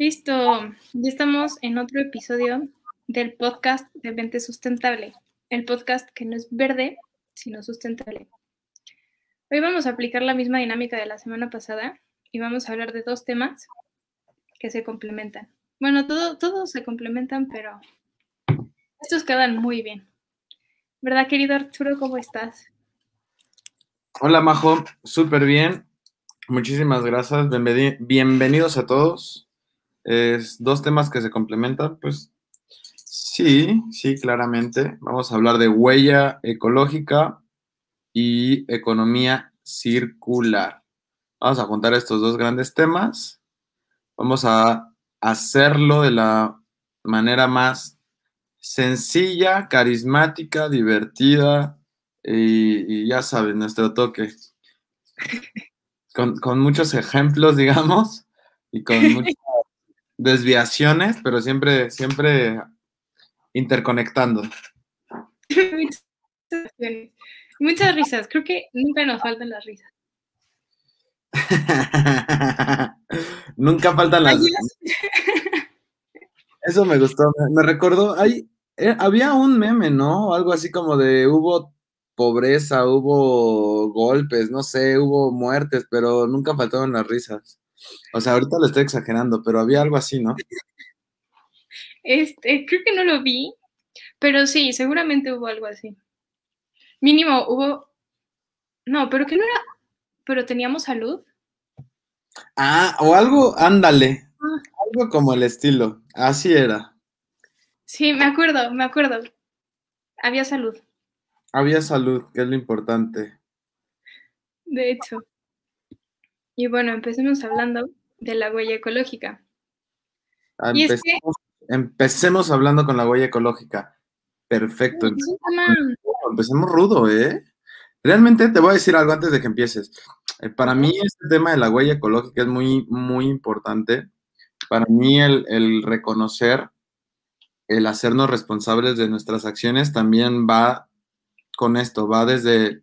Listo, ya estamos en otro episodio del podcast de Vente Sustentable, el podcast que no es verde, sino sustentable. Hoy vamos a aplicar la misma dinámica de la semana pasada y vamos a hablar de dos temas que se complementan. Bueno, todos se complementan, pero estos quedan muy bien. ¿Verdad, querido Arturo? ¿Cómo estás? Hola, Majo. Súper bien. Muchísimas gracias. bienvenidos a todos es dos temas que se complementan, pues sí, sí, claramente. Vamos a hablar de huella ecológica y economía circular. Vamos a juntar estos dos grandes temas. Vamos a hacerlo de la manera más sencilla, carismática, divertida y, ya saben, nuestro toque. Con, con muchos ejemplos, digamos, y con mucho desviaciones, pero siempre, siempre interconectando. Muchas, risas. Creo que nunca nos faltan las risas. nunca faltan las risas. Eso me gustó. Me, recordó, hay, eh, había un meme, ¿no? Algo así como de hubo pobreza, hubo golpes, no sé, hubo muertes, pero nunca faltaron las risas. O sea, ahorita lo estoy exagerando, pero había algo así, ¿no? Este, creo que no lo vi, pero sí, seguramente hubo algo así. Mínimo hubo. No, pero que no era. Pero teníamos salud. Ah, o algo, ándale. Ah. Algo como el estilo. Así era. Sí, me acuerdo, me acuerdo. Había salud. Había salud, que es lo importante. De hecho. Y bueno, empecemos hablando de la huella ecológica. Ah, empecemos, hablando con la huella ecológica. Perfecto. Empecemos, rudo, ¿eh? Realmente te voy a decir algo antes de que empieces. Eh, para mí este tema de la huella ecológica es muy, muy importante. Para mí el, el reconocer, el hacernos responsables de nuestras acciones también va con esto, va desde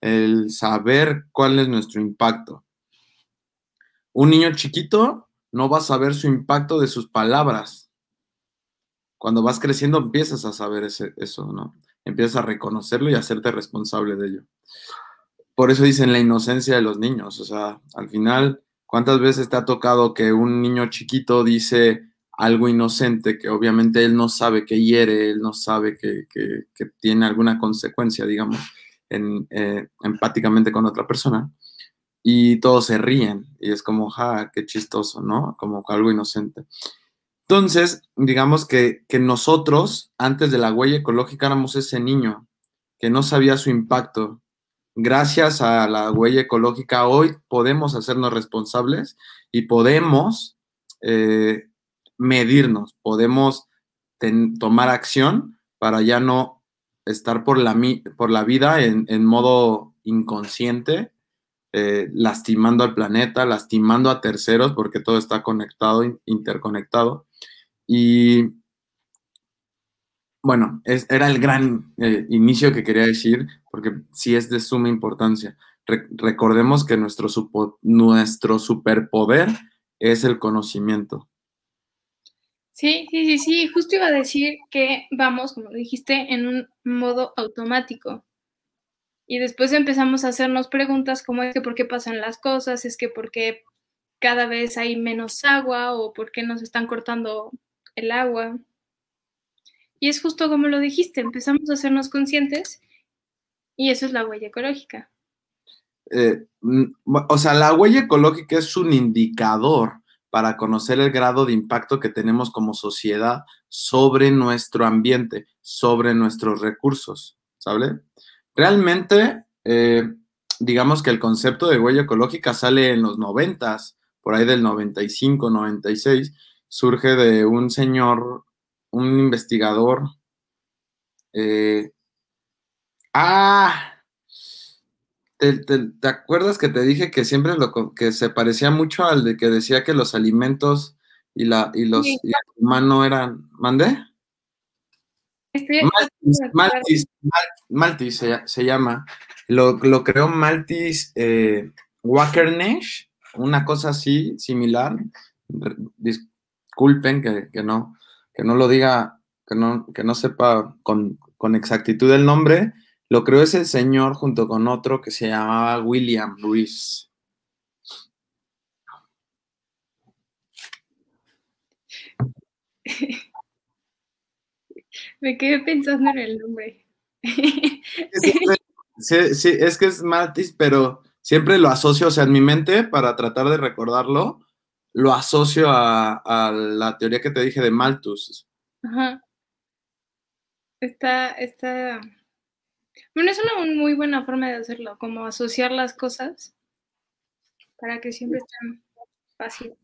el saber cuál es nuestro impacto. Un niño chiquito no va a saber su impacto de sus palabras. Cuando vas creciendo empiezas a saber eso, ¿no? Empiezas a reconocerlo y a hacerte responsable de ello. Por eso dicen la inocencia de los niños. O sea, al final, ¿cuántas veces te ha tocado que un niño chiquito dice algo inocente que obviamente él no sabe que hiere, él no sabe que, tiene alguna consecuencia, digamos, eh, empáticamente con otra persona? Y todos se ríen y es como, ja, qué chistoso, ¿no? Como algo inocente. Entonces, digamos que, que nosotros, antes de la huella ecológica, éramos ese niño que no sabía su impacto. Gracias a la huella ecológica, hoy podemos hacernos responsables y podemos eh, medirnos, podemos tomar acción para ya no estar por la, por la vida en, en modo inconsciente eh, lastimando al planeta, lastimando a terceros, porque todo está conectado, interconectado. Y bueno, era el gran eh, inicio que quería decir, porque sí es de suma importancia. recordemos que nuestro, nuestro superpoder es el conocimiento. Sí, sí, sí, sí, justo iba a decir que vamos, como dijiste, en un modo automático. Y después empezamos a hacernos preguntas como es que por qué pasan las cosas, es que por qué cada vez hay menos agua o por qué nos están cortando el agua. Y es justo como lo dijiste, empezamos a hacernos conscientes y eso es la huella ecológica. Eh, o sea, la huella ecológica es un indicador para conocer el grado de impacto que tenemos como sociedad sobre nuestro ambiente, sobre nuestros recursos, ¿sabes? Realmente, eh, digamos que el concepto de huella ecológica sale en los noventas, por ahí del 95, 96, surge de un señor, un investigador. Eh, ah, ¿te, acuerdas que te dije que siempre lo que se parecía mucho al de que decía que los alimentos y la y los humanos eran, ¿mandé? Maltis, Maltis, se, llama. Lo, creó Maltis eh, una cosa así, similar. disculpen que, no, que no lo diga, que no, que no sepa con, con exactitud el nombre, lo creó ese señor junto con otro que se llamaba William Reese. Me quedé pensando en el nombre. Sí, sí, es que es Matis, pero siempre lo asocio, o sea, en mi mente, para tratar de recordarlo, lo asocio a, la teoría que te dije de Malthus. Ajá. Está, está. Bueno, es una muy buena forma de hacerlo, como asociar las cosas para que siempre estén fácil.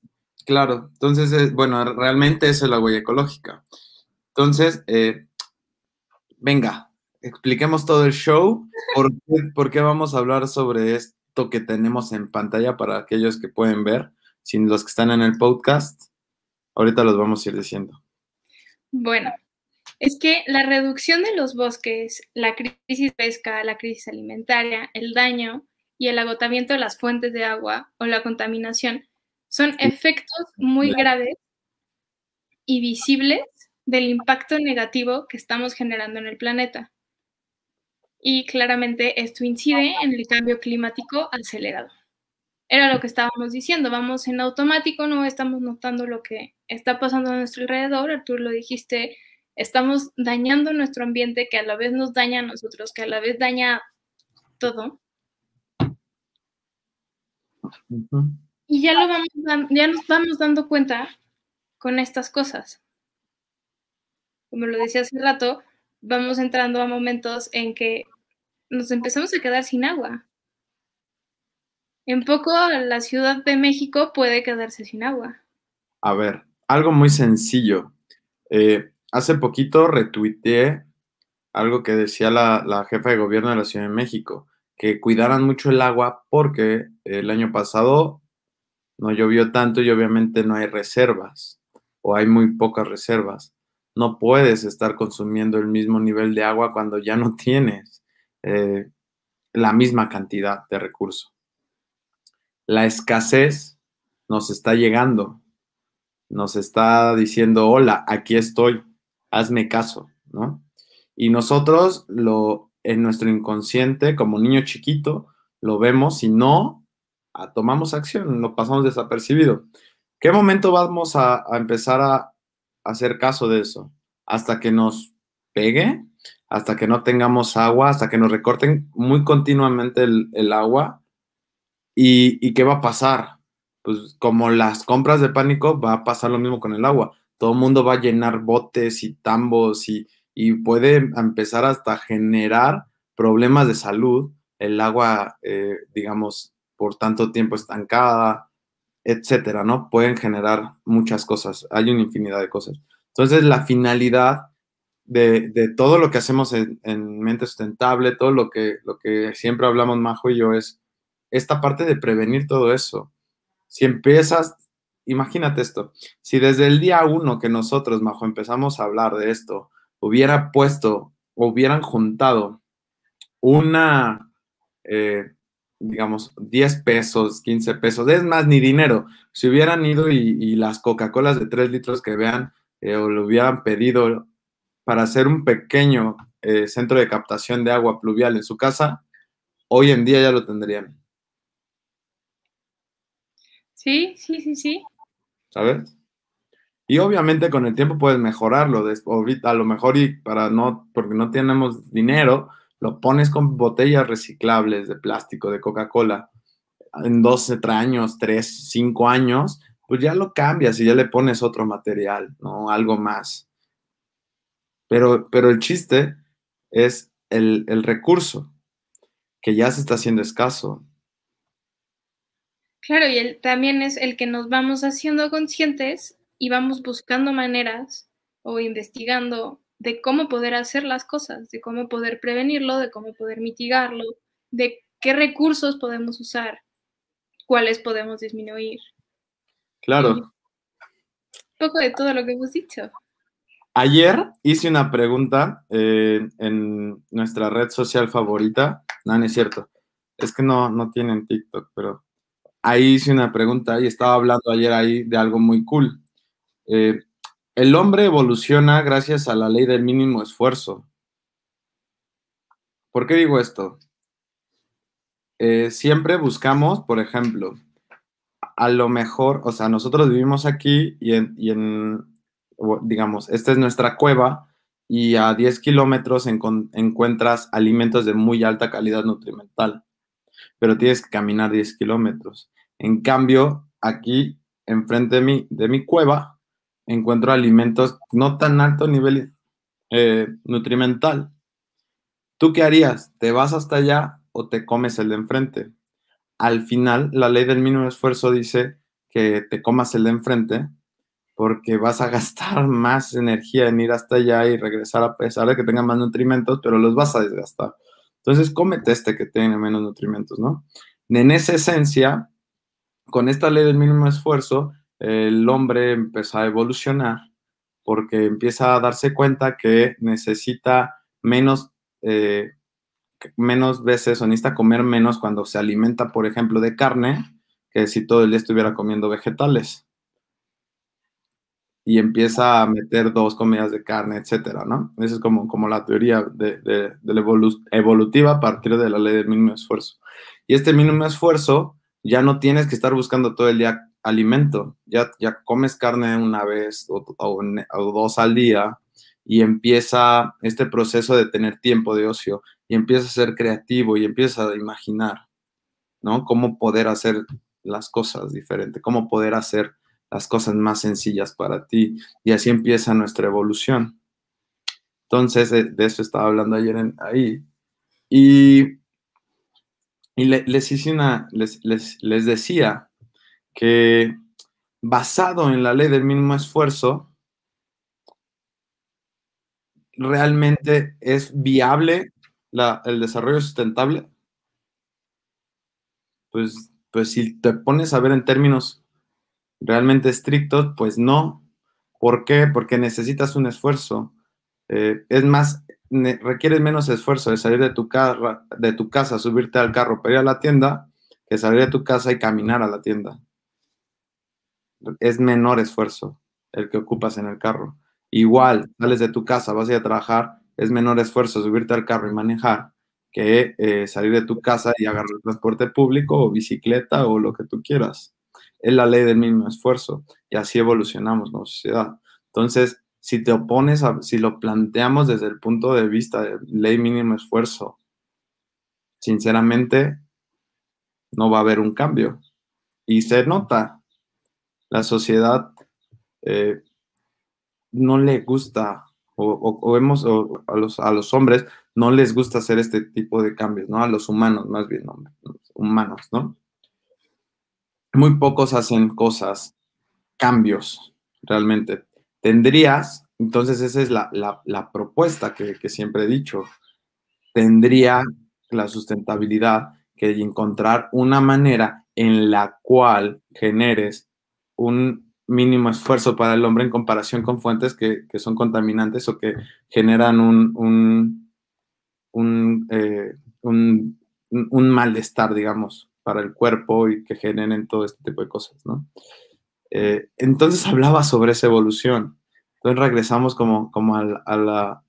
Claro, entonces, eh, bueno, realmente eso es la huella ecológica. Entonces, eh, venga, expliquemos todo el show. ¿Por qué, vamos a hablar sobre esto que tenemos en pantalla para aquellos que pueden ver, sin los que están en el podcast? Ahorita los vamos a ir diciendo. Bueno, es que la reducción de los bosques, la crisis pesca, la crisis alimentaria, el daño y el agotamiento de las fuentes de agua o la contaminación son efectos muy graves y visibles del impacto negativo que estamos generando en el planeta. Y claramente esto incide en el cambio climático acelerado. Era lo que estábamos diciendo, vamos en automático, no estamos notando lo que está pasando a nuestro alrededor, Arturo lo dijiste, estamos dañando nuestro ambiente que a la vez nos daña a nosotros, que a la vez daña todo. Y ya, lo vamos, ya nos vamos dando cuenta con estas cosas como lo decía hace rato, vamos entrando a momentos en que nos empezamos a quedar sin agua. En poco la Ciudad de México puede quedarse sin agua. A ver, algo muy sencillo. Eh, hace poquito retuiteé algo que decía la, la, jefa de gobierno de la Ciudad de México, que cuidaran mucho el agua porque el año pasado no llovió tanto y obviamente no hay reservas o hay muy pocas reservas no puedes estar consumiendo el mismo nivel de agua cuando ya no tienes eh, la misma cantidad de recurso. La escasez nos está llegando, nos está diciendo, hola, aquí estoy, hazme caso, ¿no? Y nosotros lo, en nuestro inconsciente, como niño chiquito, lo vemos y no tomamos acción, lo pasamos desapercibido. ¿Qué momento vamos a empezar a, hacer caso de eso hasta que nos pegue, hasta que no tengamos agua, hasta que nos recorten muy continuamente el, agua. ¿Y, qué va a pasar? Pues como las compras de pánico, va a pasar lo mismo con el agua. Todo el mundo va a llenar botes y tambos y, puede empezar hasta generar problemas de salud. El agua, eh, digamos, por tanto tiempo estancada, etcétera, ¿no? Pueden generar muchas cosas, hay una infinidad de cosas. Entonces, la finalidad de, todo lo que hacemos en, mente sustentable, todo lo que, lo que siempre hablamos Majo y yo es esta parte de prevenir todo eso. Si empiezas, imagínate esto, si desde el día uno que nosotros, Majo, empezamos a hablar de esto, hubiera puesto, hubieran juntado una, eh, digamos, 10 pesos, 15 pesos, es más, ni dinero. Si hubieran ido y, las Coca-Colas de 3 litros que vean, eh, o lo hubieran pedido para hacer un pequeño eh, centro de captación de agua pluvial en su casa, hoy en día ya lo tendrían. Sí, sí, sí, sí. ¿Sabes? Y obviamente con el tiempo puedes mejorarlo. A lo mejor y para no, porque no tenemos dinero, lo pones con botellas reciclables de plástico de Coca-Cola en 12 años, 3, 5 años, pues ya lo cambias y ya le pones otro material, ¿no? Algo más. Pero, pero el chiste es el, el recurso, que ya se está haciendo escaso. Claro, y el, también es el que nos vamos haciendo conscientes y vamos buscando maneras o investigando de cómo poder hacer las cosas, de cómo poder prevenirlo, de cómo poder mitigarlo, de qué recursos podemos usar, cuáles podemos disminuir. Claro. un poco de todo lo que hemos dicho. Ayer hice una pregunta eh, en nuestra red social favorita. No, no es cierto. Es que no, no tienen TikTok, pero ahí hice una pregunta y estaba hablando ayer ahí de algo muy cool. Eh, el hombre evoluciona gracias a la ley del mínimo esfuerzo. ¿Por qué digo esto? Eh, siempre buscamos, por ejemplo, a lo mejor, o sea, nosotros vivimos aquí y en, digamos, esta es nuestra cueva y a 10 kilómetros encuentras alimentos de muy alta calidad nutrimental, pero tienes que caminar 10 kilómetros. En cambio, aquí, enfrente de mi, de mi cueva, encuentro alimentos no tan alto nivel eh, nutrimental. ¿Tú qué harías? ¿Te vas hasta allá o te comes el de enfrente? Al final, la ley del mínimo esfuerzo dice que te comas el de enfrente porque vas a gastar más energía en ir hasta allá y regresar a pesar de que tenga más nutrimentos, pero los vas a desgastar. Entonces, cómete este que tiene menos nutrimentos, ¿no? En esa esencia, con esta ley del mínimo esfuerzo, el hombre empezó a evolucionar porque empieza a darse cuenta que necesita menos, eh, menos veces o necesita comer menos cuando se alimenta, por ejemplo, de carne, que si todo el día estuviera comiendo vegetales. Y empieza a meter dos comidas de carne, etcétera, ¿no? Esa es como, como la teoría de, de, evolutiva a partir de la ley del mínimo esfuerzo. Y este mínimo esfuerzo ya no tienes que estar buscando todo el día alimento. Ya, ya comes carne una vez o, dos al día y empieza este proceso de tener tiempo de ocio y empieza a ser creativo y empieza a imaginar, ¿no? Cómo poder hacer las cosas diferentes, cómo poder hacer las cosas más sencillas para ti. Y así empieza nuestra evolución. Entonces, de, eso estaba hablando ayer ahí. Y, y les, hice una, les, les decía que basado en la ley del mínimo esfuerzo, realmente es viable el desarrollo sustentable? Pues, pues si te pones a ver en términos realmente estrictos, pues no. ¿Por qué? Porque necesitas un esfuerzo. Eh, es más, requieres menos esfuerzo de salir de tu, de tu casa, subirte al carro para ir a la tienda, que salir de tu casa y caminar a la tienda es menor esfuerzo el que ocupas en el carro. Igual, sales de tu casa, vas a ir a trabajar, es menor esfuerzo subirte al carro y manejar que eh, salir de tu casa y agarrar el transporte público o bicicleta o lo que tú quieras. Es la ley del mínimo esfuerzo y así evolucionamos como sociedad. Entonces, si te opones, a, si lo planteamos desde el punto de vista de ley mínimo esfuerzo, sinceramente, no va a haber un cambio. Y se nota, la sociedad eh, no le gusta, o, vemos a, los, a los hombres, no les gusta hacer este tipo de cambios, ¿no? A los humanos, más bien, humanos, ¿no? Muy pocos hacen cosas, cambios, realmente. Tendrías, entonces esa es la, propuesta que, que siempre he dicho, tendría la sustentabilidad que encontrar una manera en la cual generes un mínimo esfuerzo para el hombre en comparación con fuentes que, son contaminantes o que generan un, eh, un, un, malestar, digamos, para el cuerpo y que generen todo este tipo de cosas, ¿no? Eh, entonces hablaba sobre esa evolución. Entonces regresamos como, como a, la,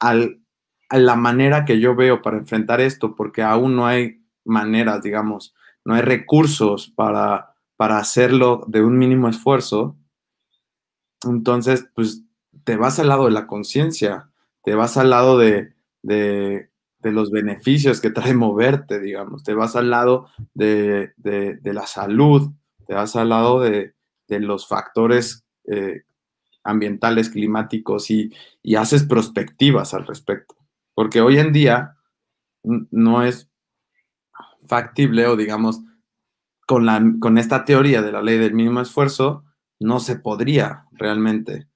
a la manera que yo veo para enfrentar esto, porque aún no hay maneras, digamos, no hay recursos para para hacerlo de un mínimo esfuerzo, entonces, pues te vas al lado de la conciencia, te vas al lado de, los beneficios que trae moverte, digamos, te vas al lado de, la salud, te vas al lado de, los factores eh, ambientales, climáticos y, y haces prospectivas al respecto. Porque hoy en día no es factible o digamos con, la, con esta teoría de la ley del mínimo esfuerzo, no se podría realmente.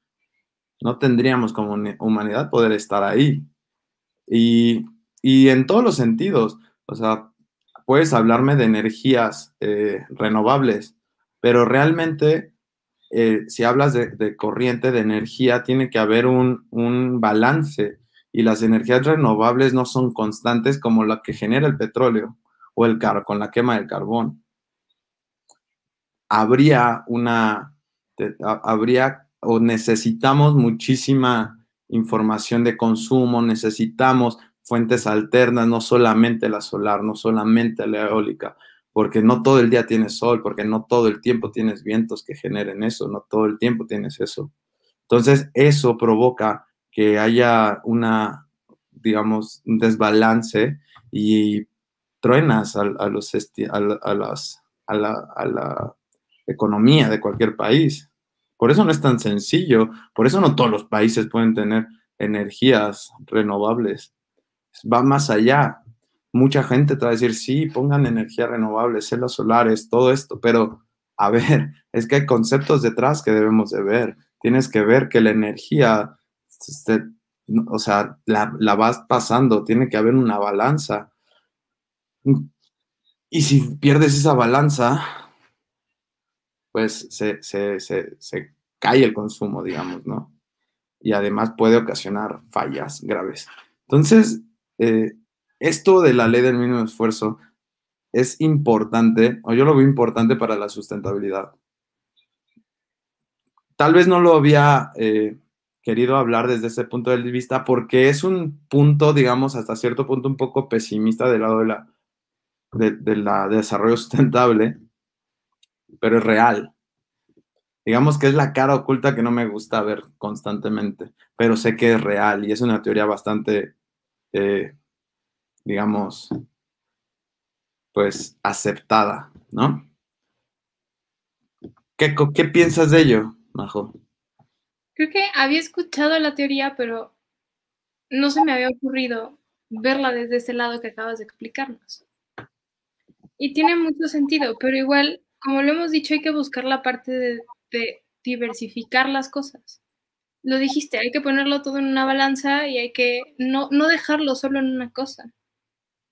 No tendríamos como humanidad poder estar ahí. Y, en todos los sentidos, o sea, puedes hablarme de energías eh, renovables, pero realmente eh, si hablas de, corriente de energía, tiene que haber un, un, balance y las energías renovables no son constantes como la que genera el petróleo o el car con la quema del carbón habría una, habría o necesitamos muchísima información de consumo, necesitamos fuentes alternas, no solamente la solar, no solamente la eólica, porque no todo el día tienes sol, porque no todo el tiempo tienes vientos que generen eso, no todo el tiempo tienes eso. Entonces, eso provoca que haya una, digamos, un desbalance y truenas a, los, a, las, a, la, a la economía de cualquier país. Por eso no es tan sencillo, por eso no todos los países pueden tener energías renovables. Va más allá. Mucha gente te va a decir, sí, pongan energías renovables, celas solares, todo esto, pero a ver, es que hay conceptos detrás que debemos de ver. Tienes que ver que la energía, o sea, la, la vas pasando, tiene que haber una balanza. Y si pierdes esa balanza, pues se, cae el consumo, digamos, ¿no? Y además puede ocasionar fallas graves. Entonces, eh, esto de la ley del mínimo esfuerzo es importante, o yo lo veo importante para la sustentabilidad. Tal vez no lo había eh, querido hablar desde ese punto de vista porque es un punto, digamos, hasta cierto punto un poco pesimista del lado de la, de la desarrollo sustentable, pero es real. Digamos que es la cara oculta que no me gusta ver constantemente, pero sé que es real y es una teoría bastante, eh, digamos, pues aceptada, ¿no? ¿Qué, ¿Qué piensas de ello, Majo? Creo que había escuchado la teoría, pero no se me había ocurrido verla desde ese lado que acabas de explicarnos. Y tiene mucho sentido, pero igual como lo hemos dicho, hay que buscar la parte de, diversificar las cosas. Lo dijiste, hay que ponerlo todo en una balanza y hay que no, no dejarlo solo en una cosa.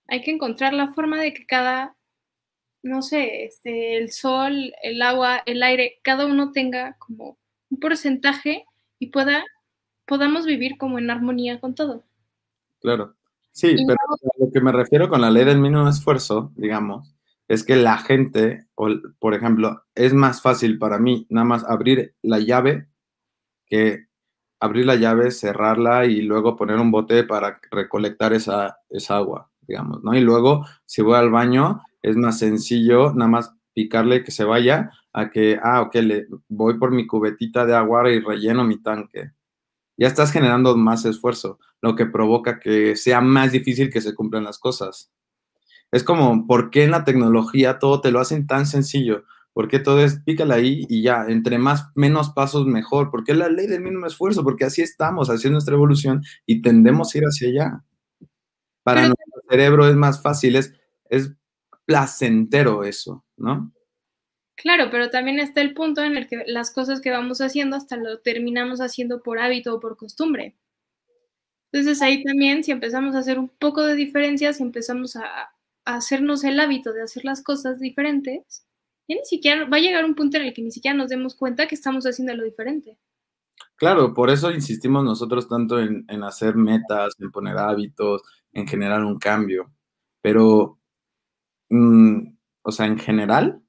Hay que encontrar la forma de que cada, no sé, este, el sol, el agua, el aire, cada uno tenga como un porcentaje y pueda, podamos vivir como en armonía con todo. Claro. Sí, pero a lo que me refiero con la ley del mínimo esfuerzo, digamos, es que la gente, por ejemplo, es más fácil para mí nada más abrir la llave que abrir la llave, cerrarla y luego poner un bote para recolectar esa, esa agua, digamos, ¿no? Y luego, si voy al baño, es más sencillo nada más picarle que se vaya a que, ah, ok, le, voy por mi cubetita de agua y relleno mi tanque. Ya estás generando más esfuerzo, lo que provoca que sea más difícil que se cumplan las cosas. Es como, ¿por qué en la tecnología todo te lo hacen tan sencillo? ¿Por qué todo es pícala ahí y ya? Entre más, menos pasos, mejor. ¿Por qué la ley del mínimo esfuerzo? Porque así estamos, así es nuestra evolución y tendemos a ir hacia allá. Para nuestro cerebro es más fácil, es, es placentero eso, ¿no? Claro, pero también está el punto en el que las cosas que vamos haciendo hasta lo terminamos haciendo por hábito o por costumbre. Entonces ahí también, si empezamos a hacer un poco de diferencia, si empezamos a, hacernos el hábito de hacer las cosas diferentes, ya ni siquiera va a llegar un punto en el que ni siquiera nos demos cuenta que estamos haciendo lo diferente. Claro, por eso insistimos nosotros tanto en, hacer metas, en poner hábitos, en generar un cambio. Pero, mm, o sea, en general,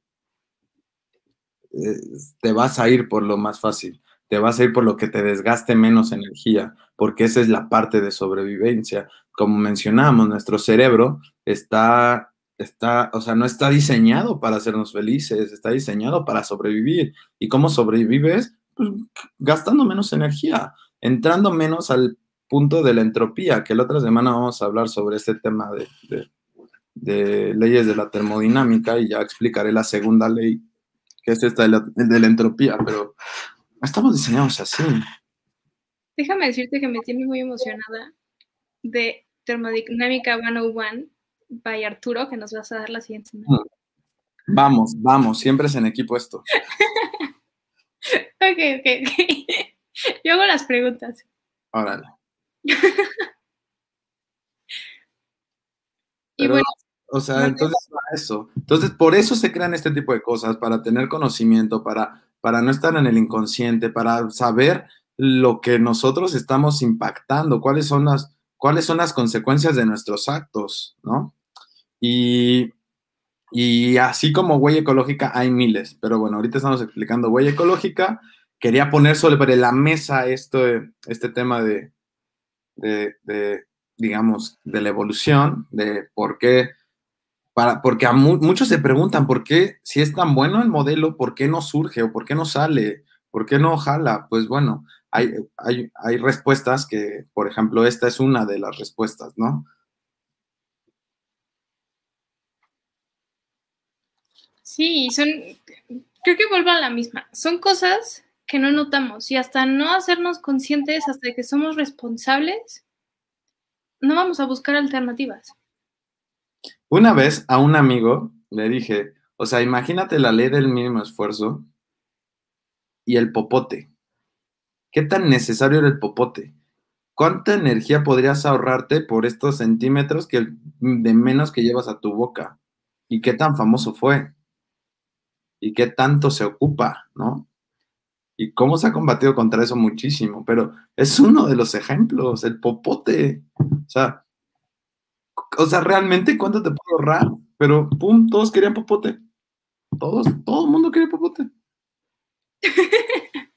eh, te vas a ir por lo más fácil te vas a ir por lo que te desgaste menos energía, porque esa es la parte de sobrevivencia. Como mencionamos, nuestro cerebro está, está, o sea, no está diseñado para hacernos felices, está diseñado para sobrevivir. ¿Y cómo sobrevives? Pues gastando menos energía, entrando menos al punto de la entropía, que la otra semana vamos a hablar sobre este tema de, de, leyes de la termodinámica y ya explicaré la segunda ley, que es esta de la, de la entropía, pero estamos diseñados así. Déjame decirte que me tiene muy emocionada de Termodinámica 101 by Arturo, que nos vas a dar la siguiente semana. Mm. Vamos, vamos, siempre es en equipo esto. ok, ok, ok. Yo hago las preguntas. Órale. y bueno. O sea, entonces eso. Entonces, por eso se crean este tipo de cosas, para tener conocimiento, para para no estar en el inconsciente, para saber lo que nosotros estamos impactando, cuáles son las, cuáles son las consecuencias de nuestros actos, ¿no? Y Y así como huella ecológica hay miles, pero bueno, ahorita estamos explicando huella ecológica. Quería poner sobre la mesa esto, este tema de, de, digamos, de la evolución, de por qué, para, porque a muchos se preguntan por qué, si es tan bueno el modelo, por qué no surge o por qué no sale, por qué no jala. Pues bueno, hay, hay, hay respuestas que, por ejemplo, esta es una de las respuestas, ¿no? Sí, son, creo que vuelvo a la misma. Son cosas que no notamos y hasta no hacernos conscientes, hasta que somos responsables, no vamos a buscar alternativas. Una vez a un amigo le dije, o sea, imagínate la ley del mínimo esfuerzo y el popote. ¿Qué tan necesario era el popote? ¿Cuánta energía podrías ahorrarte por estos centímetros que, de menos que llevas a tu boca? ¿Y qué tan famoso fue? ¿Y qué tanto se ocupa, no? y cómo se ha combatido contra eso muchísimo, pero es uno de los ejemplos, el popote. O sea, o sea, realmente cuánto te puedo ahorrar, pero pum, todos querían popote. Todos, todo el mundo quería popote.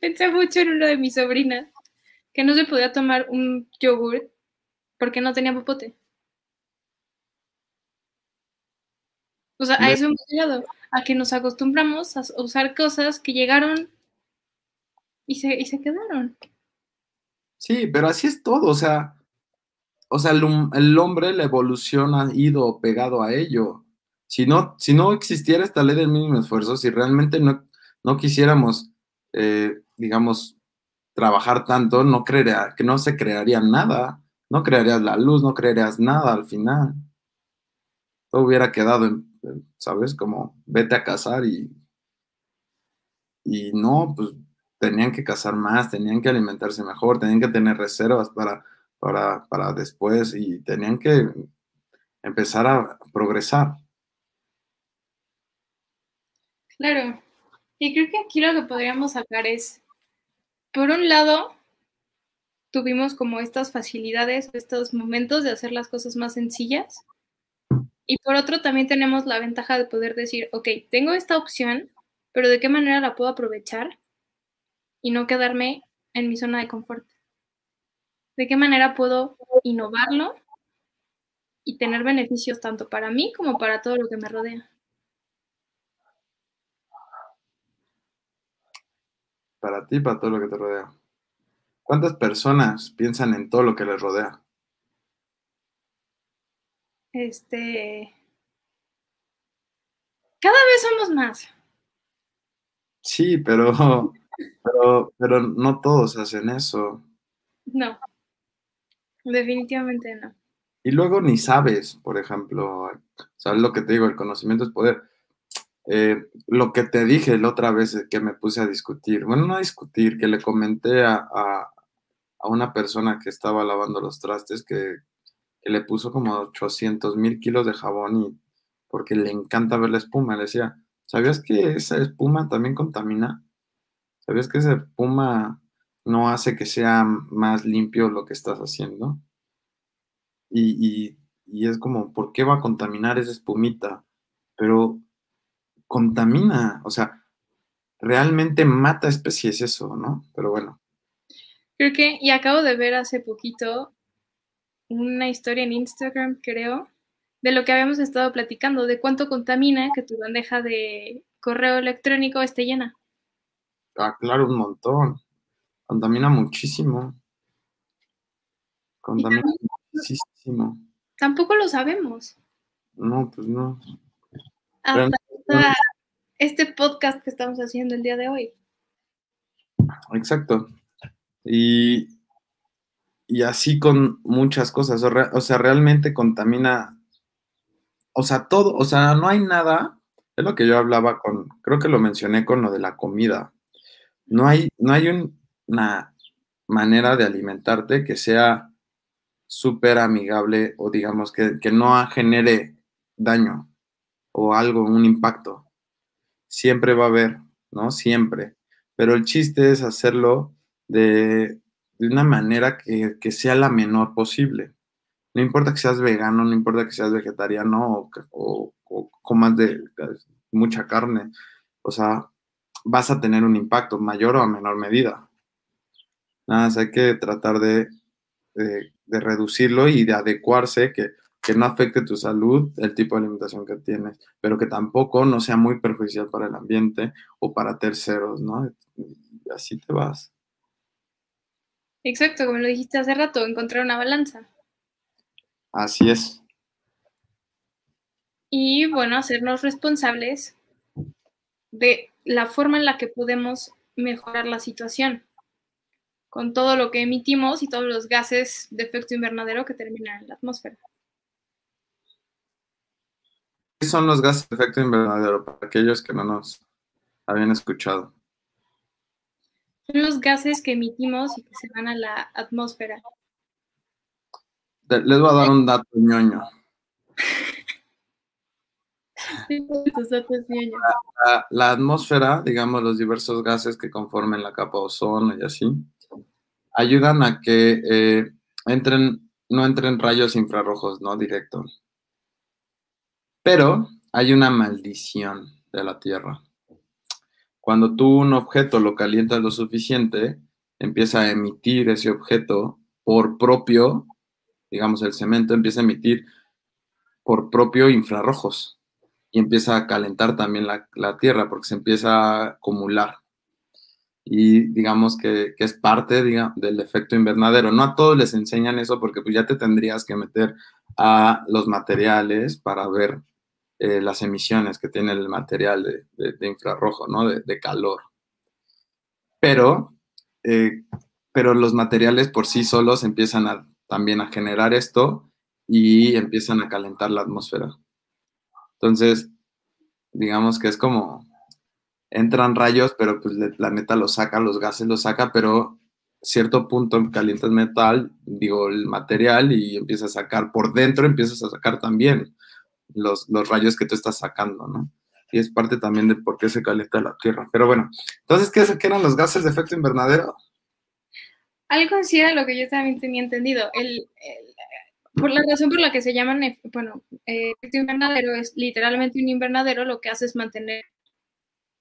Pensé mucho en uno de mis sobrinas, que no se podía tomar un yogur porque no tenía popote. O sea, a eso hemos llegado a que nos acostumbramos a usar cosas que llegaron y se, y se quedaron. Sí, pero así es todo, o sea, o sea, el, hombre, la evolución ha ido pegado a ello. Si no, si no existiera esta ley del mínimo esfuerzo, si realmente no, no quisiéramos, eh, digamos, trabajar tanto, no creería, que no se crearía nada, no crearías la luz, no crearías nada al final. Todo hubiera quedado ¿sabes? Como vete a cazar y, y no, pues tenían que cazar más, tenían que alimentarse mejor, tenían que tener reservas para, para, para después y tenían que empezar a progresar. Claro. Y creo que aquí lo que podríamos sacar es, por un lado, tuvimos como estas facilidades, estos momentos de hacer las cosas más sencillas, y por otro, también tenemos la ventaja de poder decir, ok, tengo esta opción, pero ¿de qué manera la puedo aprovechar y no quedarme en mi zona de confort? ¿De qué manera puedo innovarlo y tener beneficios tanto para mí como para todo lo que me rodea? Para ti, para todo lo que te rodea. ¿Cuántas personas piensan en todo lo que les rodea? Este. Cada vez somos más. Sí, pero, pero, pero no todos hacen eso. No, definitivamente no. Y luego ni sabes, por ejemplo, ¿sabes lo que te digo? El conocimiento es poder. Eh, lo que te dije la otra vez que me puse a discutir, bueno, no a discutir, que le comenté a, a, a una persona que estaba lavando los trastes que que le puso como 800 mil kilos de jabón y porque le encanta ver la espuma. Le decía, ¿sabías que esa espuma también contamina? ¿Sabías que esa espuma no hace que sea más limpio lo que estás haciendo? Y, y es como, ¿por qué va a contaminar esa espumita? Pero contamina, o sea, realmente mata especies eso, ¿no? Pero bueno. Creo que, y acabo de ver hace poquito una historia en Instagram, creo, de lo que habíamos estado platicando, de cuánto contamina que tu bandeja de correo electrónico esté llena. Ah, claro, un montón. Contamina muchísimo. Contamina muchísimo. Tampoco lo sabemos. No, pues no. Hasta este podcast que estamos haciendo el día de hoy. Exacto. Y, y así con muchas cosas. O, sea, realmente contamina, o sea, todo, o sea, no hay nada, es lo que yo hablaba con, creo que lo mencioné con lo de la comida. No hay, no hay una manera de alimentarte que sea súper amigable o digamos que, que no genere daño o algo, un impacto. Siempre va a haber, ¿no? Siempre. Pero el chiste es hacerlo de, de una manera que, sea la menor posible. No importa que seas vegano, no importa que seas vegetariano o, comas de, mucha carne, o sea, vas a tener un impacto mayor o a menor medida. Nada más hay que tratar de, reducirlo y de adecuarse, que, que, no afecte tu salud, el tipo de alimentación que tienes, pero que tampoco no sea muy perjudicial para el ambiente o para terceros, ¿no? Y así te vas. Exacto, como lo dijiste hace rato, encontrar una balanza. Así es. Y bueno, hacernos responsables de la forma en la que podemos mejorar la situación con todo lo que emitimos y todos los gases de efecto invernadero que terminan en la atmósfera. ¿Qué son los gases de efecto invernadero para aquellos que no nos habían escuchado? Son los gases que emitimos y que se van a la atmósfera. Les voy a dar un dato ñoño. La, la, atmósfera, digamos, los diversos gases que conformen la capa ozono y así, ayudan a que eh, entren, no entren rayos infrarrojos, ¿no? Directo. Pero hay una maldición de la Tierra. Cuando tú un objeto lo calientas lo suficiente, empieza a emitir ese objeto por propio, digamos, el cemento empieza a emitir por propio infrarrojos y empieza a calentar también la, tierra porque se empieza a acumular. Y digamos que, es parte del efecto invernadero. No a todos les enseñan eso porque pues ya te tendrías que meter a los materiales para ver eh, las emisiones que tiene el material de, infrarrojo, ¿no? De, calor. Pero, eh, pero los materiales por sí solos empiezan también a generar esto y empiezan a calentar la atmósfera. Entonces, digamos que es como, entran rayos, pero pues el planeta los saca, los gases los saca, pero cierto punto calientas metal, digo, el material y empiezas a sacar por dentro, empiezas a sacar también los, rayos que tú estás sacando, ¿no? Y es parte también de por qué se calienta la Tierra. Pero bueno, entonces, ¿qué, qué eran los gases de efecto invernadero? Algo así era lo que yo también tenía entendido. El, por la razón por la que se llaman, eh, bueno, eh, efecto invernadero es literalmente un invernadero, lo que hace es mantener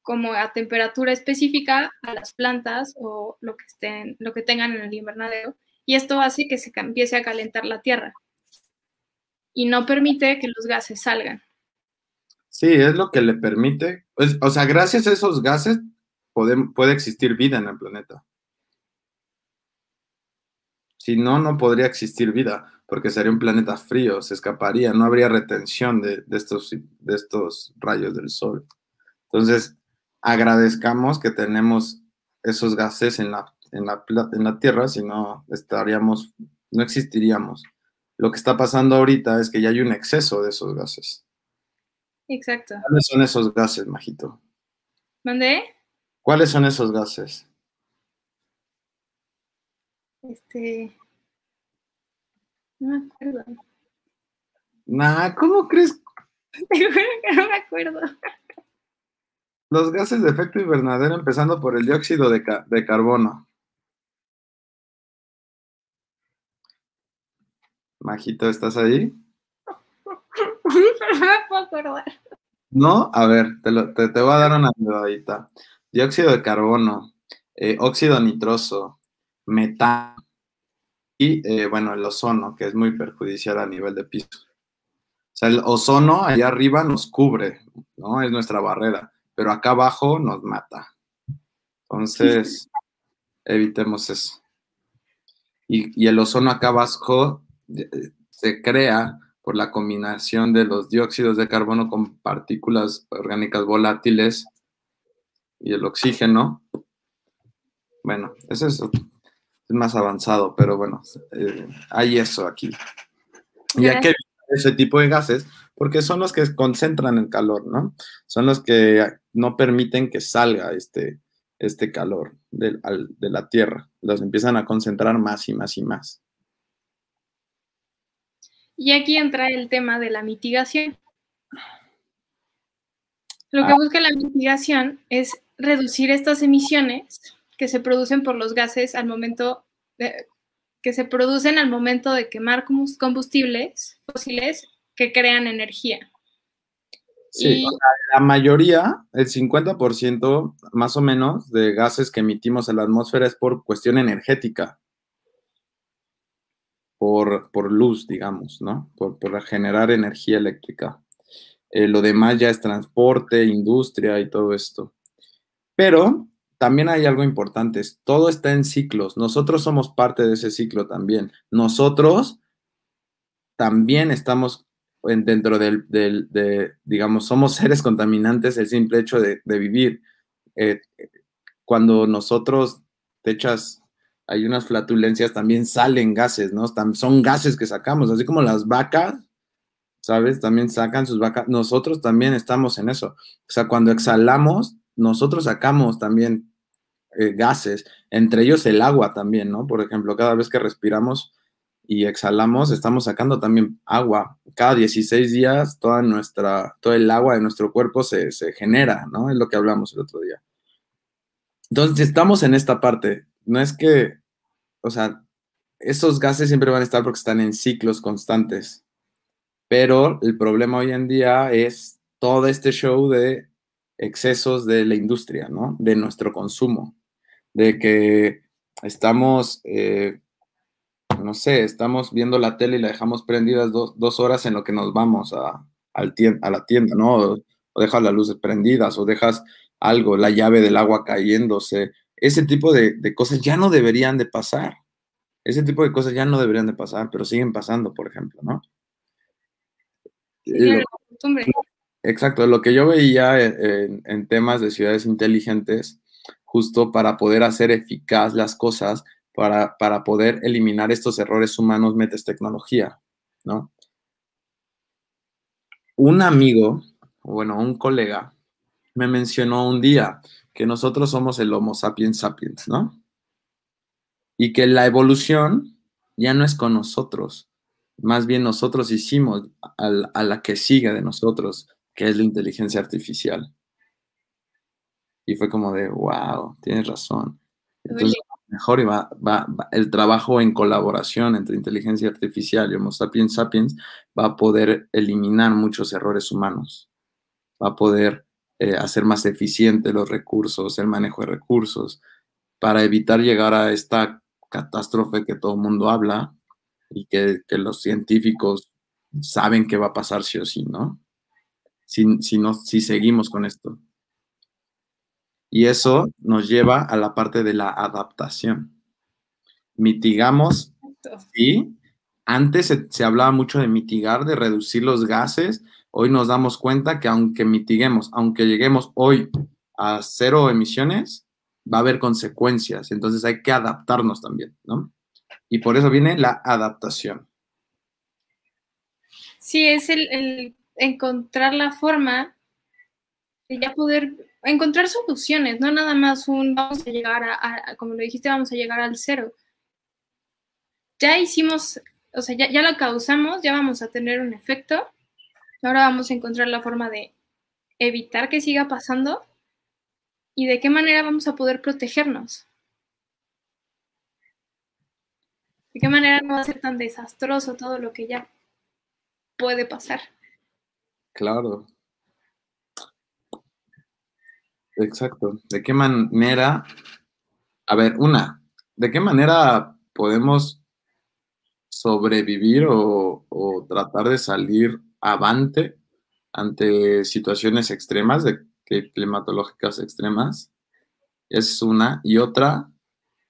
como a temperatura específica a las plantas o lo que estén, lo que tengan en el invernadero, y esto hace que se empiece a calentar la tierra y no permite que los gases salgan. Sí, es lo que le permite, o sea, gracias a esos gases puede, puede existir vida en el planeta. Si no, no podría existir vida, porque sería un planeta frío, se escaparía, no habría retención de, estos, de estos rayos del sol. Entonces, agradezcamos que tenemos esos gases en la, en la, en la Tierra, si no estaríamos, no existiríamos. Lo que está pasando ahorita es que ya hay un exceso de esos gases. Exacto. ¿Cuáles son esos gases, Majito? ¿Mandé? ¿Cuáles son esos gases? Este. No me acuerdo. Nah, ¿cómo crees? Te juro que no me acuerdo. Los gases de efecto invernadero, empezando por el dióxido de, de carbono. Majito, ¿estás ahí? no a ver, te, voy a dar una ayudadita. Dióxido de carbono, eh, óxido nitroso, metano y, eh, bueno, el ozono, que es muy perjudicial a nivel de piso. O sea, el ozono allá arriba nos cubre, ¿no? Es nuestra barrera, pero acá abajo nos mata. Entonces, evitemos eso. Y, y el ozono acá abajo se crea por la combinación de los dióxidos de carbono con partículas orgánicas volátiles y el oxígeno. Bueno, eso es, más avanzado, pero bueno, eh, hay eso aquí. Y hay que ese tipo de gases porque son los que concentran el calor, ¿no? Son los que no permiten que salga este, este calor de, de la Tierra. Los empiezan a concentrar más y más y más. Y aquí entra el tema de la mitigación. Lo que ah. busca la mitigación es reducir estas emisiones que se producen por los gases al momento de, que se producen al momento de quemar combustibles fósiles que crean energía. Sí, la mayoría, el 50% más o menos de gases que emitimos en la atmósfera es por cuestión energética, por, por luz, digamos, ¿no? Por, por generar energía eléctrica. Eh, lo demás ya es transporte, industria y todo esto. Pero también hay algo importante, todo está en ciclos. Nosotros somos parte de ese ciclo también. Nosotros también estamos dentro del, de, digamos, somos seres contaminantes el simple hecho de, vivir. Eh, cuando nosotros te echas, hay unas flatulencias, también salen gases, ¿no? Son gases que sacamos, así como las vacas, ¿sabes? También sacan sus vacas. Nosotros también estamos en eso. O sea, cuando exhalamos, nosotros sacamos también eh, gases, entre ellos el agua también, ¿no? Por ejemplo, cada vez que respiramos y exhalamos, estamos sacando también agua. Cada 16 días, toda nuestra, todo el agua de nuestro cuerpo se, se genera, ¿no? Es lo que hablamos el otro día. Entonces, estamos en esta parte, no es que, o sea, esos gases siempre van a estar porque están en ciclos constantes. Pero el problema hoy en día es todo este show de excesos de la industria, ¿no? De nuestro consumo, de que estamos, eh, no sé, estamos viendo la tele y la dejamos prendidas dos, horas en lo que nos vamos a, al a la tienda, ¿no? O, dejas las luces prendidas o dejas algo, la llave del agua cayéndose. Ese tipo de, de cosas ya no deberían de pasar. Ese tipo de cosas ya no deberían de pasar, pero siguen pasando, por ejemplo, ¿no? Exacto, lo que yo veía en, temas de ciudades inteligentes, justo para poder hacer eficaz las cosas, para, para poder eliminar estos errores humanos, metes tecnología, ¿no? Un amigo, bueno, un colega, me mencionó un día que nosotros somos el Homo sapiens sapiens, ¿no? Y que la evolución ya no es con nosotros, más bien nosotros hicimos a la que sigue de nosotros, que es la inteligencia artificial. Y fue como de, wow, tienes razón. Entonces, mejor y va, el trabajo en colaboración entre inteligencia artificial y Homo sapiens sapiens va a poder eliminar muchos errores humanos, va a poder eh, hacer más eficiente los recursos, el manejo de recursos, para evitar llegar a esta catástrofe que todo el mundo habla y que, que los científicos saben que va a pasar sí o sí, ¿no? si, no, si seguimos con esto. Y eso nos lleva a la parte de la adaptación. Mitigamos, sí. Antes se, se, hablaba mucho de mitigar, de reducir los gases. Hoy nos damos cuenta que aunque mitiguemos, aunque lleguemos hoy a cero emisiones, va a haber consecuencias. Entonces hay que adaptarnos también, ¿no? Y por eso viene la adaptación. Sí, es el encontrar la forma de ya poder encontrar soluciones, no nada más un vamos a llegar a, como lo dijiste, vamos a llegar al cero. Ya hicimos, o sea, ya, ya lo causamos, ya vamos a tener un efecto. Ahora vamos a encontrar la forma de evitar que siga pasando y de qué manera vamos a poder protegernos. ¿De qué manera no va a ser tan desastroso todo lo que ya puede pasar? Claro. Exacto. ¿De qué manera? A ver, una, ¿de qué manera podemos sobrevivir o, tratar de salir avante ante situaciones extremas, de, climatológicas extremas? Es una. Y otra,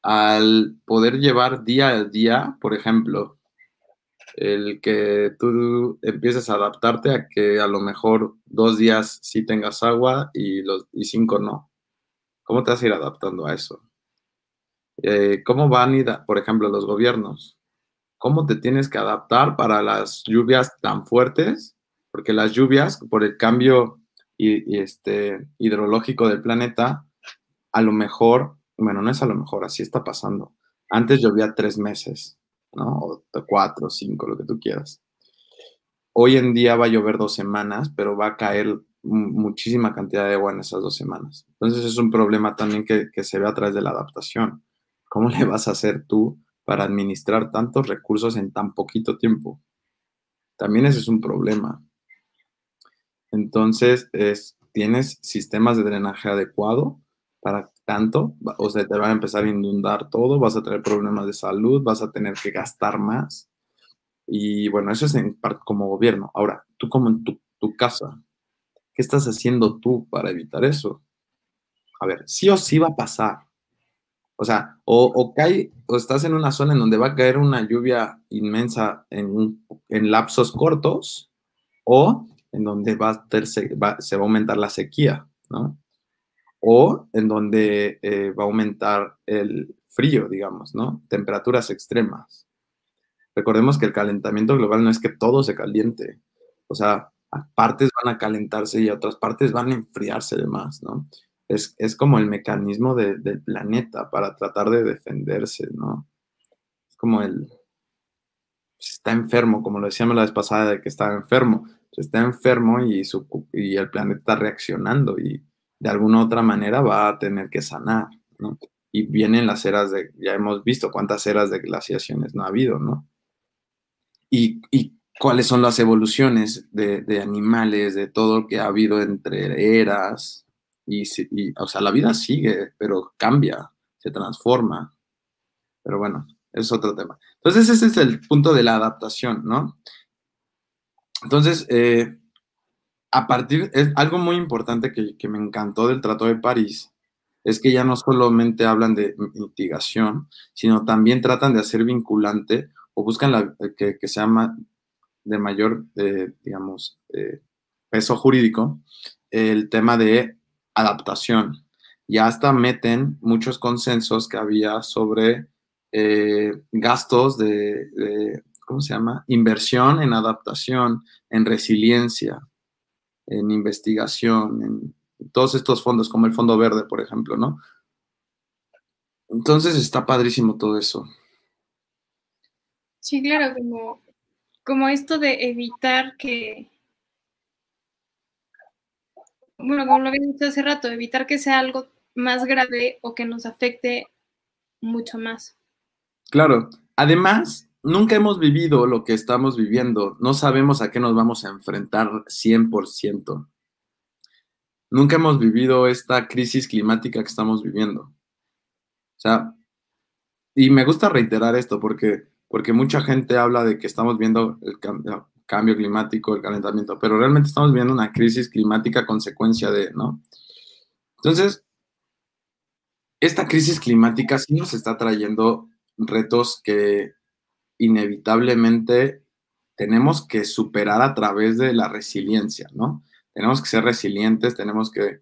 al poder llevar día a día, por ejemplo, el que tú empieces a adaptarte a que a lo mejor dos días sí tengas agua y, los, y cinco no. ¿Cómo te vas a ir adaptando a eso? Eh, ¿Cómo van por ejemplo, los gobiernos? ¿Cómo te tienes que adaptar para las lluvias tan fuertes? Porque las lluvias, por el cambio y, este, hidrológico del planeta, a lo mejor, bueno, no es a lo mejor, así está pasando. Antes llovía tres meses ¿no? O cuatro, cinco, lo que tú quieras. Hoy en día va a llover dos semanas, pero va a caer muchísima cantidad de agua en esas dos semanas. Entonces es un problema también que, se ve a través de la adaptación. ¿Cómo le vas a hacer tú para administrar tantos recursos en tan poquito tiempo. También ese es un problema. Entonces, es, tienes sistemas de drenaje adecuado para tanto, o sea, te va a empezar a inundar todo, vas a tener problemas de salud, vas a tener que gastar más. Y bueno, eso es en parte como gobierno. Ahora, tú como en tu, tu casa, ¿qué estás haciendo tú para evitar eso? A ver, sí o sí va a pasar. O sea, o, cae, o estás en una zona en donde va a caer una lluvia inmensa en, en lapsos cortos, o en donde va a se va a aumentar la sequía, ¿no? O en donde eh, va a aumentar el frío, digamos, ¿no? Temperaturas extremas. Recordemos que el calentamiento global no es que todo se caliente, o sea, partes van a calentarse y otras partes van a enfriarse de más, ¿no? es, como el mecanismo del planeta para tratar de defenderse, ¿no? Es como el, está enfermo, como lo decíamos la vez pasada de que estaba enfermo, está enfermo y, su, y el planeta está reaccionando y de alguna otra manera va a tener que sanar. Y vienen las eras de, ya hemos visto cuántas eras de glaciaciones no ha habido, ¿no? Y, y cuáles son las evoluciones de, de, animales, de todo lo que ha habido entre eras, y, o sea, la vida sigue, pero cambia, se transforma. Pero bueno, es otro tema. Entonces, ese es el punto de la adaptación, ¿no? Entonces, eh, a partir, es algo muy importante que, me encantó del Tratado de París, es que ya no solamente hablan de mitigación, sino también tratan de hacer vinculante o buscan la, que, que sea de mayor, eh, digamos, eh, peso jurídico, el tema de adaptación. Y hasta meten muchos consensos que había sobre eh, gastos de, ¿cómo se llama? Inversión en adaptación, en resiliencia, en investigación, en todos estos fondos, como el Fondo Verde, por ejemplo, ¿no? Entonces está padrísimo todo eso. Sí, claro, como, como esto de evitar que, bueno, como lo había dicho hace rato, evitar que sea algo más grave o que nos afecte mucho más. Claro, además, nunca hemos vivido lo que estamos viviendo, no sabemos a qué nos vamos a enfrentar 100%. Nunca hemos vivido esta crisis climática que estamos viviendo. O sea, y me gusta reiterar esto porque, porque mucha gente habla de que estamos viendo el cambio, climático, el calentamiento, pero realmente estamos viendo una crisis climática consecuencia de, ¿no? Entonces, esta crisis climática sí nos está trayendo retos que inevitablemente tenemos que superar a través de la resiliencia, ¿no? Tenemos que ser resilientes, tenemos que,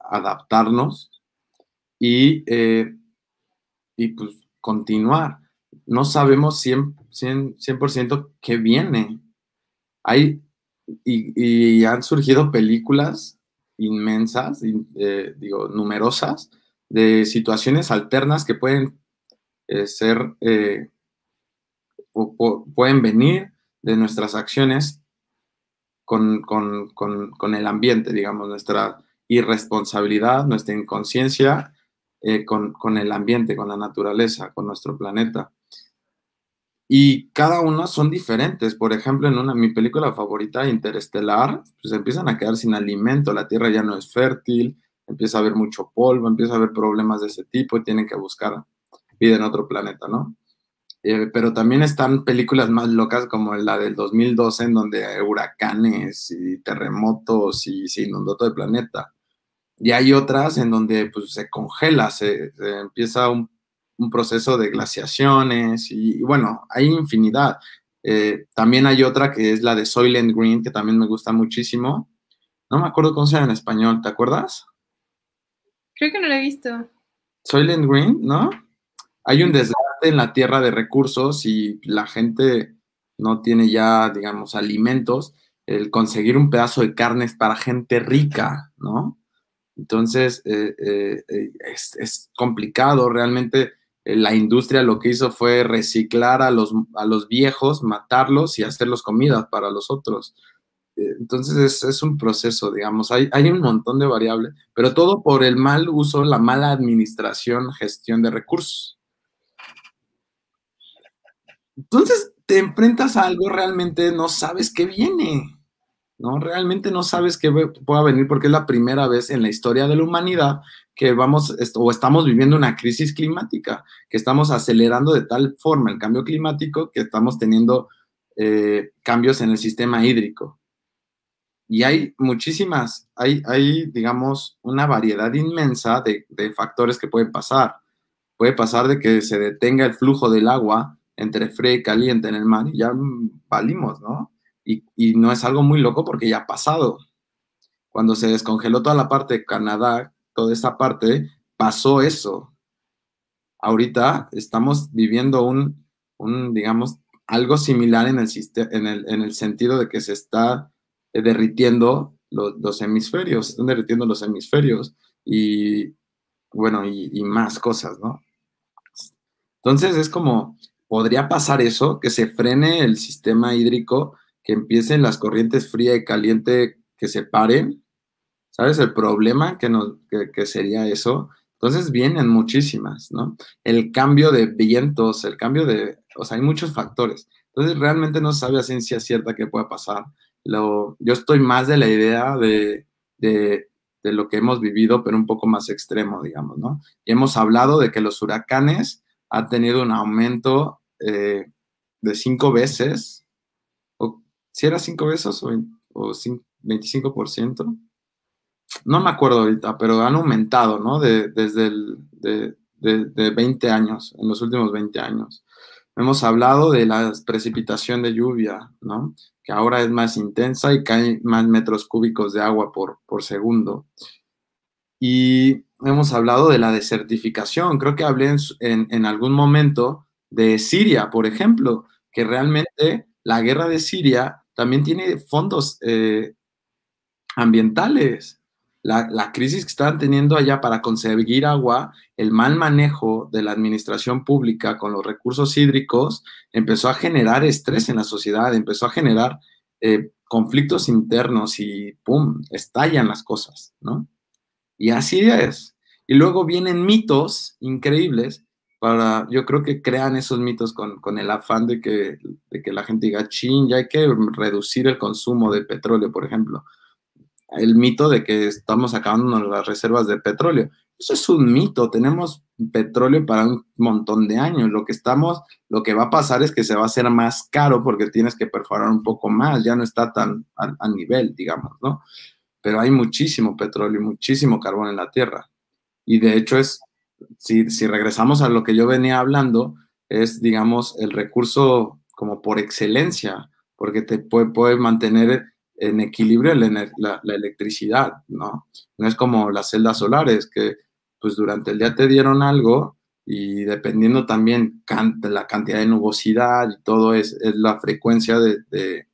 adaptarnos y, eh, y pues continuar no sabemos 100%, 100, qué viene. Hay, y, han surgido películas inmensas, eh, digo, numerosas, de situaciones alternas que pueden eh, ser, pueden venir de nuestras acciones con, el ambiente, digamos, nuestra irresponsabilidad, nuestra inconsciencia con, con, el ambiente, con la naturaleza, con nuestro planeta. Y cada una son diferentes. Por ejemplo, en una, mi película favorita, Interestelar, pues empiezan a quedar sin alimento, la Tierra ya no es fértil, empieza a haber mucho polvo, empieza a haber problemas de ese tipo y tienen que buscar vida en otro planeta, ¿no? Eh, pero también están películas más locas como la del 2012, en donde hay huracanes y terremotos y se inundó todo el planeta. Y hay otras en donde pues, se congela, se empieza un un proceso de glaciaciones y, bueno, hay infinidad. Eh, también hay otra que es la de Soylent Green, que también me gusta muchísimo. No me acuerdo cómo se llama en español, ¿te acuerdas? Creo que no la he visto. Soylent Green, ¿no? Hay un desgaste en la tierra de recursos y la gente no tiene ya, digamos, alimentos. El conseguir un pedazo de carne es para gente rica, ¿no? Entonces, eh, eh, es, es, complicado realmente eh, la industria lo que hizo fue reciclar a los, a los viejos, matarlos y hacerlos comida para los otros. Eh, entonces es, un proceso, digamos, hay, hay, un montón de variables, pero todo por el mal uso, la mala administración, gestión de recursos. Entonces te enfrentas a algo realmente no sabes qué viene, ¿no? Realmente no sabes qué pueda venir porque es la primera vez en la historia de la humanidad que vamos o estamos viviendo una crisis climática, que estamos acelerando de tal forma el cambio climático que estamos teniendo eh, cambios en el sistema hídrico. Y hay muchísimas, hay, hay digamos, una variedad inmensa de, de factores que pueden pasar. Puede pasar de que se detenga el flujo del agua entre frío y caliente en el mar y ya valimos, ¿no? Y, y, no es algo muy loco porque ya ha pasado. Cuando se descongeló toda la parte de Canadá, toda esa parte, pasó eso. Ahorita estamos viviendo un, un digamos, algo similar en el, en, el, en el sentido de que se está eh, derritiendo los, los, hemisferios, se están derritiendo los hemisferios y, bueno, y, y más cosas, ¿no? Entonces es como, podría pasar eso, que se frene el sistema hídrico, que empiecen las corrientes fría y caliente que se paren. ¿Sabes el problema que, nos, que, sería eso? Entonces vienen muchísimas, ¿no? El cambio de vientos, el cambio de, o sea, hay muchos factores. Entonces realmente no sabe a ciencia cierta qué pueda pasar. Lo, yo estoy más de la idea de, de, de, lo que hemos vivido, pero un poco más extremo, digamos, ¿no? Y hemos hablado de que los huracanes han tenido un aumento eh, de cinco veces, o si era cinco veces o, o 25%, no me acuerdo ahorita, pero han aumentado, ¿no? De, desde el, de, de, 20 años, en los últimos 20 años. Hemos hablado de la precipitación de lluvia, ¿no? Que ahora es más intensa y cae más metros cúbicos de agua por, por segundo. Y hemos hablado de la desertificación. Creo que hablé en, en algún momento de Siria, por ejemplo, que realmente la guerra de Siria también tiene fondos eh, ambientales. La, crisis que están teniendo allá para conseguir agua, el mal manejo de la administración pública con los recursos hídricos, empezó a generar estrés en la sociedad, empezó a generar eh, conflictos internos y ¡pum! estallan las cosas, ¿no? Y así es. Y luego vienen mitos increíbles para, yo creo que crean esos mitos con, con el afán de que, de que, la gente diga, chin, ya hay que reducir el consumo de petróleo, por ejemplo. El mito de que estamos acabando las reservas de petróleo. Eso es un mito, tenemos petróleo para un montón de años. Lo que estamos, lo que va a pasar es que se va a hacer más caro porque tienes que perforar un poco más, ya no está tan a, nivel, digamos, ¿no? Pero hay muchísimo petróleo y muchísimo carbón en la Tierra. Y de hecho es si, regresamos a lo que yo venía hablando, es, digamos, el recurso como por excelencia, porque te puede, mantener en equilibrio la, electricidad, ¿no? No es como las celdas solares, que pues durante el día te dieron algo y dependiendo también de la cantidad de nubosidad y todo es, la frecuencia de, de,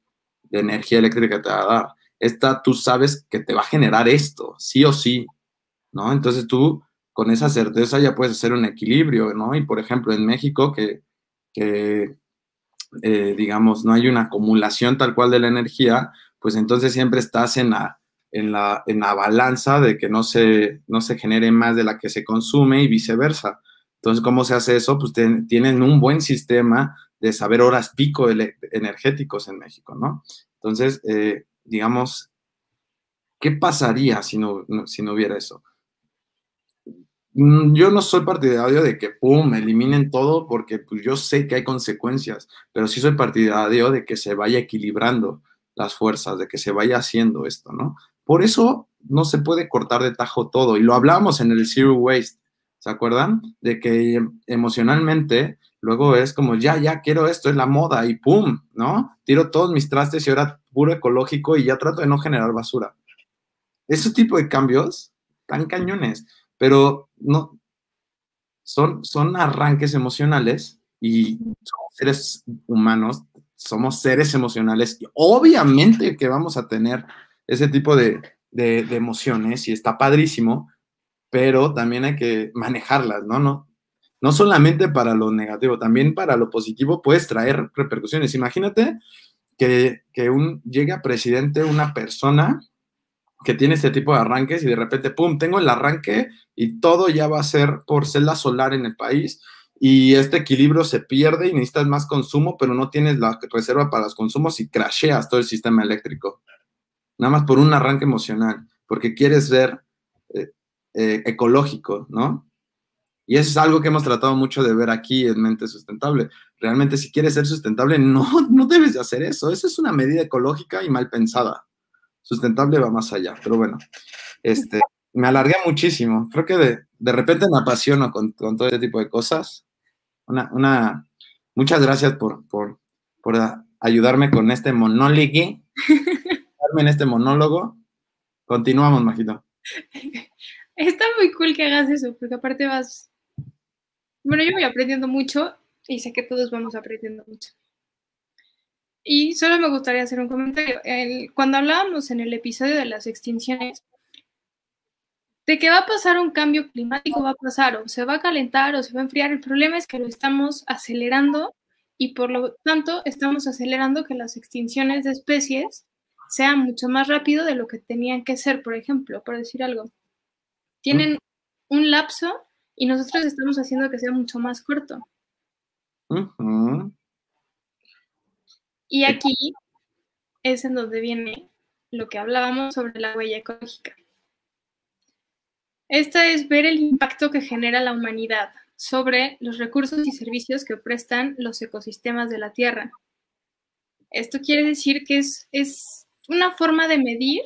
energía eléctrica que te va a dar. Esta tú sabes que te va a generar esto, sí o sí, ¿no? Entonces tú con esa certeza ya puedes hacer un equilibrio, ¿no? Y por ejemplo, en México, que, eh, digamos, no hay una acumulación tal cual de la energía, pues entonces siempre estás en la, en la, en la balanza de que no se, no se genere más de la que se consume y viceversa. Entonces, ¿cómo se hace eso? Pues tienen un buen sistema de saber horas pico energéticos en México, ¿no? Entonces, eh, digamos, ¿qué pasaría si no, si no hubiera eso? Mm, yo no soy partidario de que, ¡pum!, eliminen todo porque pues, yo sé que hay consecuencias, pero sí soy partidario de que se vaya equilibrando las fuerzas, de que se vaya haciendo esto, ¿no? Por eso no se puede cortar de tajo todo, y lo hablamos en el Zero Waste, ¿se acuerdan? De que emocionalmente luego es como, ya, ya quiero esto, es la moda, y ¡pum!, ¿no? Tiro todos mis trastes y ahora puro ecológico y ya trato de no generar basura. Ese tipo de cambios tan cañones pero no, son, son arranques emocionales y somos seres humanos, somos seres emocionales y obviamente que vamos a tener ese tipo de, de, emociones y está padrísimo, pero también hay que manejarlas, ¿no? No, no solamente para lo negativo, también para lo positivo puedes traer repercusiones. Imagínate que, que un, llegue a presidente una persona que tiene este tipo de arranques y de repente, ¡pum!, tengo el arranque y todo ya va a ser por celda solar en el país y este equilibrio se pierde y necesitas más consumo, pero no tienes la reserva para los consumos y crasheas todo el sistema eléctrico. Nada más por un arranque emocional, porque quieres ser eh, eh, ecológico, ¿no? Y eso es algo que hemos tratado mucho de ver aquí en Mente Sustentable. Realmente si quieres ser sustentable, no, no debes de hacer eso. Esa es una medida ecológica y mal pensada. Sustentable va más allá, pero bueno, este, me alargué muchísimo. Creo que de, de repente me apasiono con, con, todo este tipo de cosas. Una, una, muchas gracias por, por, por ayudarme con este monólogo. en este monólogo. Continuamos, Majito. Está muy cool que hagas eso, porque aparte vas bueno, yo voy aprendiendo mucho y sé que todos vamos aprendiendo mucho. Y solo me gustaría hacer un comentario. cuando hablábamos en el episodio de las extinciones, de que va a pasar un cambio climático, va a pasar, o se va a calentar o se va a enfriar. El problema es que lo estamos acelerando y por lo tanto estamos acelerando que las extinciones de especies sean mucho más rápido de lo que tenían que ser, por ejemplo, por decir algo. Tienen un lapso y nosotros estamos haciendo que sea mucho más corto. Y aquí es en donde viene lo que hablábamos sobre la huella ecológica. Esta es ver el impacto que genera la humanidad sobre los recursos y servicios que prestan los ecosistemas de la Tierra. Esto quiere decir que es, es una forma de medir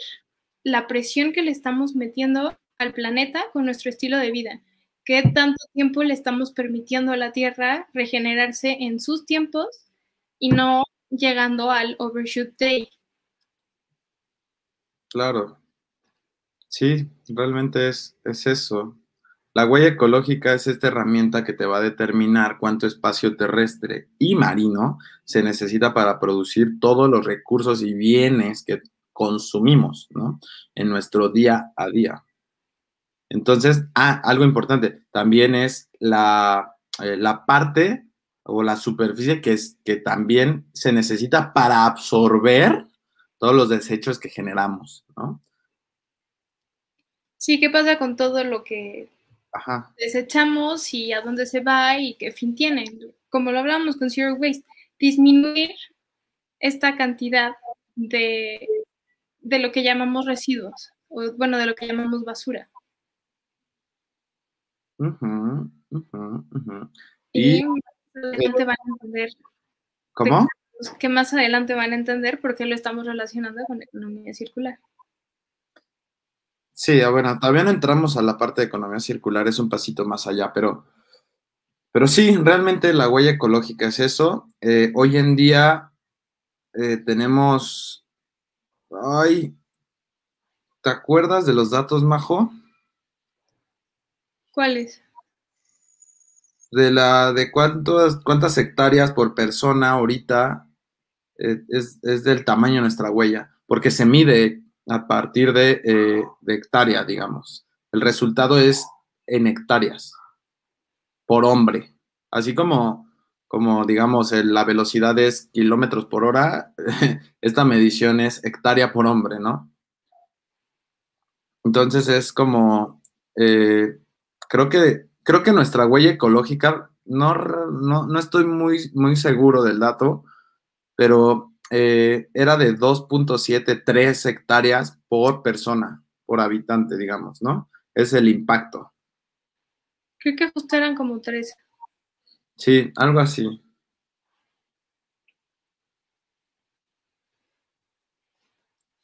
la presión que le estamos metiendo al planeta con nuestro estilo de vida qué tanto tiempo le estamos permitiendo a la Tierra regenerarse en sus tiempos y no llegando al overshoot day. Claro. Sí, realmente es, es eso. La huella ecológica es esta herramienta que te va a determinar cuánto espacio terrestre y marino se necesita para producir todos los recursos y bienes que consumimos ¿no? en nuestro día a día. Entonces, ah, algo importante, también es la, eh, la parte o la superficie que, es, que también se necesita para absorber todos los desechos que generamos, ¿no? Sí, ¿qué pasa con todo lo que desechamos y a dónde se va y qué fin tiene? Como lo hablamos con Zero Waste, disminuir esta cantidad de, de lo que llamamos residuos, o bueno, de lo que llamamos basura y, adelante van a entender. ¿Cómo? Que más adelante van a entender por qué lo estamos relacionando con economía circular. Sí, ah, bueno, todavía no entramos a la parte de economía circular, es un pasito más allá, pero, pero sí, realmente la huella ecológica es eso. Eh, hoy en día eh, tenemos, ay, ¿te acuerdas de los datos, Majo? ¿Cuáles? De la de cuántas, cuántas hectáreas por persona ahorita eh, es, del tamaño de nuestra huella, porque se mide a partir de, eh, de hectárea, digamos. El resultado es en hectáreas por hombre. Así como, como digamos, la velocidad es kilómetros por hora, esta medición es hectárea por hombre, ¿no? Entonces es como, eh, creo que, creo que nuestra huella ecológica, no, no, estoy muy, muy seguro del dato, pero eh, era de 2.73 hectáreas por persona, por habitante, digamos, ¿no? Es el impacto. Creo que justo eran como tres. Sí, algo así.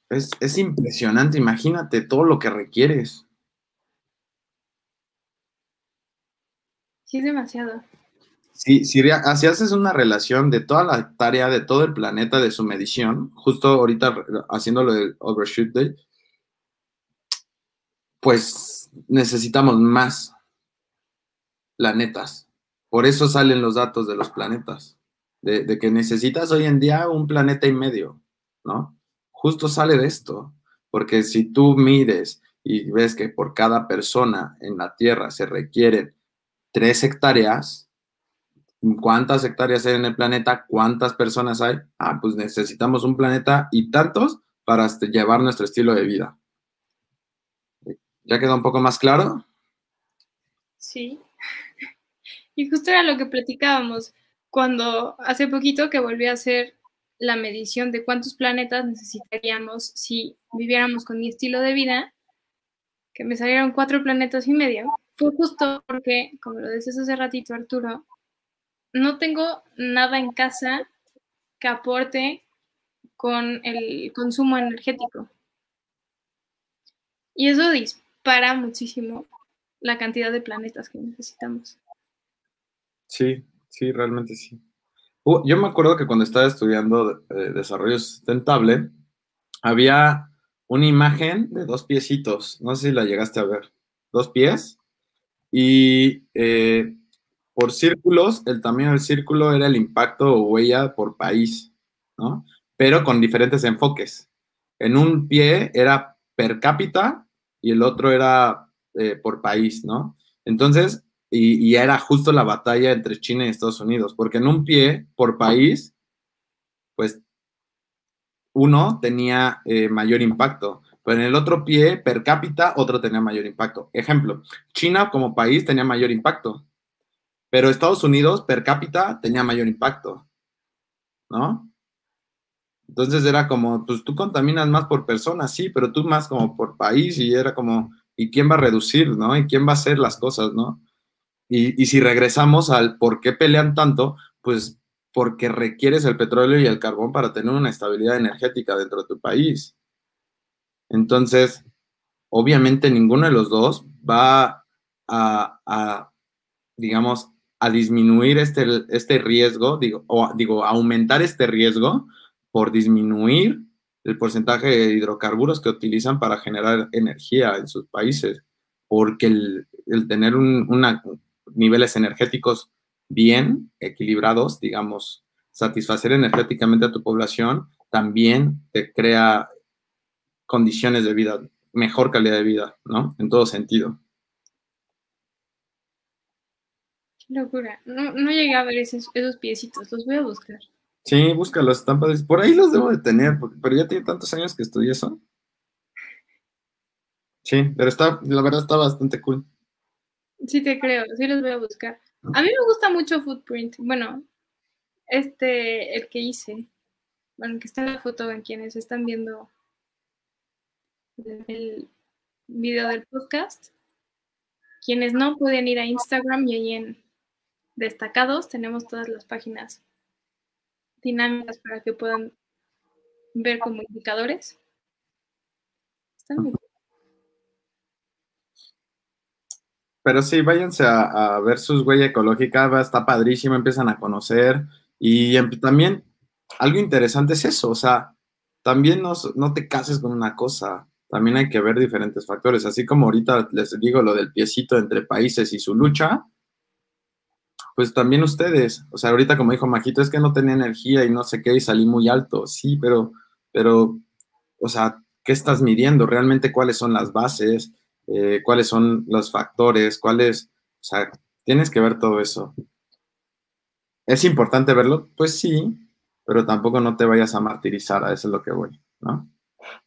Es, es, impresionante, imagínate todo lo que requieres. Es demasiado. Sí, si así haces una relación de toda la tarea de todo el planeta, de su medición, justo ahorita haciéndolo del Overshoot Day, pues necesitamos más planetas. Por eso salen los datos de los planetas, de, de, que necesitas hoy en día un planeta y medio, ¿no? Justo sale de esto, porque si tú mides y ves que por cada persona en la Tierra se requieren tres hectáreas, ¿cuántas hectáreas hay en el planeta? ¿Cuántas personas hay? Ah, pues necesitamos un planeta y tantos para este, llevar nuestro estilo de vida. ¿Ya quedó un poco más claro? Sí. Y justo era lo que platicábamos cuando hace poquito que volví a hacer la medición de cuántos planetas necesitaríamos si viviéramos con mi estilo de vida, que me salieron cuatro planetas y medio, fue justo porque, como lo decías hace ratito, Arturo, no tengo nada en casa que aporte con el consumo energético. Y eso dispara muchísimo la cantidad de planetas que necesitamos. Sí, sí, realmente sí. Uh, yo me acuerdo que cuando estaba estudiando eh, desarrollo sustentable, había una imagen de dos piecitos, no sé si la llegaste a ver, dos pies, y eh, por círculos, el tamaño del círculo era el impacto o huella por país, ¿no? Pero con diferentes enfoques. En un pie era per cápita y el otro era eh, por país, ¿no? Entonces, y, era justo la batalla entre China y Estados Unidos, porque en un pie por país, pues uno tenía eh, mayor impacto, pero en el otro pie per cápita otro tenía mayor impacto. Ejemplo, China como país tenía mayor impacto, pero Estados Unidos per cápita tenía mayor impacto, ¿no? Entonces era como, pues tú contaminas más por persona, sí, pero tú más como por país y era como, ¿y quién va a reducir, no? ¿Y quién va a hacer las cosas, no? Y, si regresamos al por qué pelean tanto, pues porque requieres el petróleo y el carbón para tener una estabilidad energética dentro de tu país. Entonces, obviamente ninguno de los dos va a, digamos, a disminuir este, este riesgo, digo, o digo, aumentar este riesgo por disminuir el porcentaje de hidrocarburos que utilizan para generar energía en sus países, porque el, tener una, niveles energéticos bien equilibrados, digamos, satisfacer energéticamente a tu población, también te crea condiciones de vida, mejor calidad de vida, ¿no? En todo sentido. Qué locura. No, llegué a ver esos, esos piecitos, los voy a buscar. Sí, búscalos, están padres. Por ahí los debo de tener, pero ya tiene tantos años que estudié eso. Sí, pero está, la verdad está bastante cool. Sí, te creo, sí los voy a buscar. A mí me gusta mucho Footprint. Bueno, este, el que hice, bueno, que está en la foto en quienes están viendo el video del podcast. Quienes no pueden ir a Instagram y ahí en destacados tenemos todas las páginas dinámicas para que puedan ver como indicadores. Están muy Pero sí, váyanse a, ver sus huellas ecológicas, está padrísimo, empiezan a conocer. Y em, también algo interesante es eso, o sea, también no, no te cases con una cosa, también hay que ver diferentes factores. Así como ahorita les digo lo del piecito entre países y su lucha, pues también ustedes, o sea, ahorita como dijo Majito, es que no tenía energía y no sé qué y salí muy alto, sí, pero, pero, o sea, ¿qué estás midiendo? ¿Realmente cuáles son las bases? Eh, cuáles son los factores, cuáles, o sea, tienes que ver todo eso. ¿Es importante verlo? Pues sí, pero tampoco no te vayas a martirizar, a eso es lo que voy, ¿no?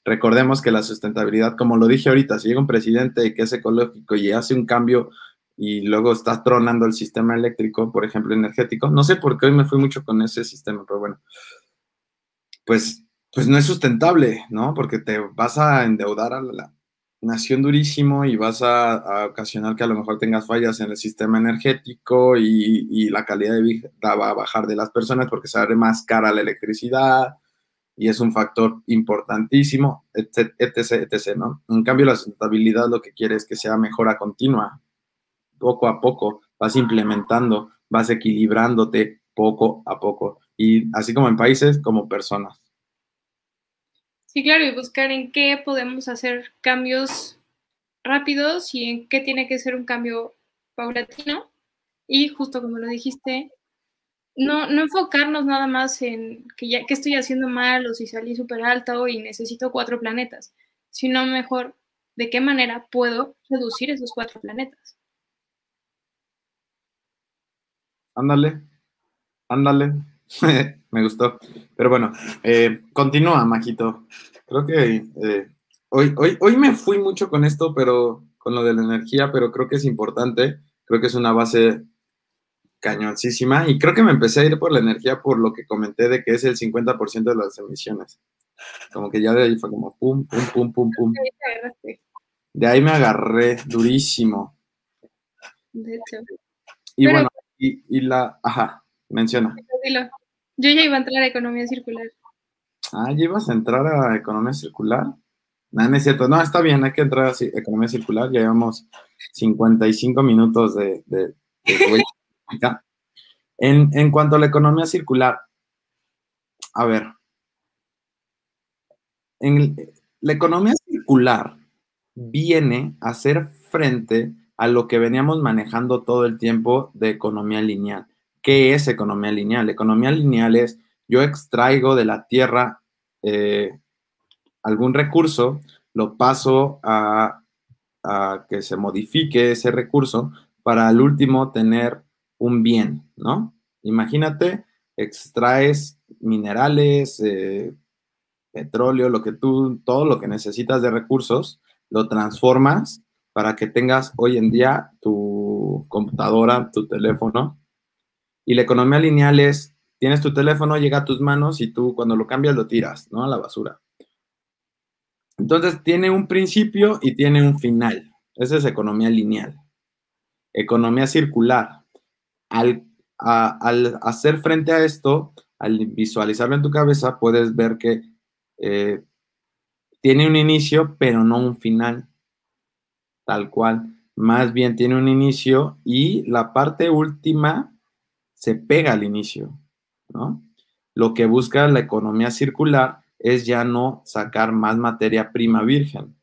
Recordemos que la sustentabilidad, como lo dije ahorita, si llega un presidente que es ecológico y hace un cambio y luego está tronando el sistema eléctrico, por ejemplo, energético, no sé por qué hoy me fui mucho con ese sistema, pero bueno, pues, pues no es sustentable, ¿no? Porque te vas a endeudar a la, nación durísimo y vas a, ocasionar que a lo mejor tengas fallas en el sistema energético y, la calidad de vida va a bajar de las personas porque se más cara la electricidad y es un factor importantísimo, etc, etc, ¿no? En cambio, la sustentabilidad lo que quiere es que sea mejora continua, poco a poco, vas implementando, vas equilibrándote poco a poco, y así como en países, como personas. Sí, claro, y buscar en qué podemos hacer cambios rápidos y en qué tiene que ser un cambio paulatino. Y justo como lo dijiste, no, no enfocarnos nada más en que ya que estoy haciendo mal o si salí súper alto y necesito cuatro planetas, sino mejor de qué manera puedo reducir esos cuatro planetas. Ándale, ándale. me gustó. Pero bueno, eh, continúa, Majito. Creo que eh, hoy, hoy, hoy me fui mucho con esto, pero con lo de la energía, pero creo que es importante. Creo que es una base cañoncísima y creo que me empecé a ir por la energía por lo que comenté de que es el 50% de las emisiones. Como que ya de ahí fue como pum, pum, pum, pum, pum. De ahí me agarré durísimo. De hecho. Y bueno, y, la, ajá, menciona. Yo ya iba a entrar a economía circular. Ah, ¿ya ibas a entrar a economía circular? No, no es cierto. No, está bien, hay que entrar a economía circular. Ya llevamos 55 minutos de, de, en, cuanto a la economía circular, a ver, la economía circular viene a hacer frente a lo que veníamos manejando todo el tiempo de economía lineal. ¿Qué es economía lineal? Economía lineal es yo extraigo de la tierra eh, algún recurso, lo paso a, que se modifique ese recurso para al último tener un bien, ¿no? Imagínate, extraes minerales, eh, petróleo, lo que tú, todo lo que necesitas de recursos, lo transformas para que tengas hoy en día tu computadora, tu teléfono. Y la economía lineal es, tienes tu teléfono, llega a tus manos y tú cuando lo cambias lo tiras, ¿no? A la basura. Entonces tiene un principio y tiene un final. Esa es economía lineal. Economía circular. Al, al hacer frente a esto, al visualizarlo en tu cabeza, puedes ver que eh, tiene un inicio, pero no un final, tal cual. Más bien tiene un inicio y la parte última se pega al inicio, ¿no? Lo que busca la economía circular es ya no sacar más materia prima virgen.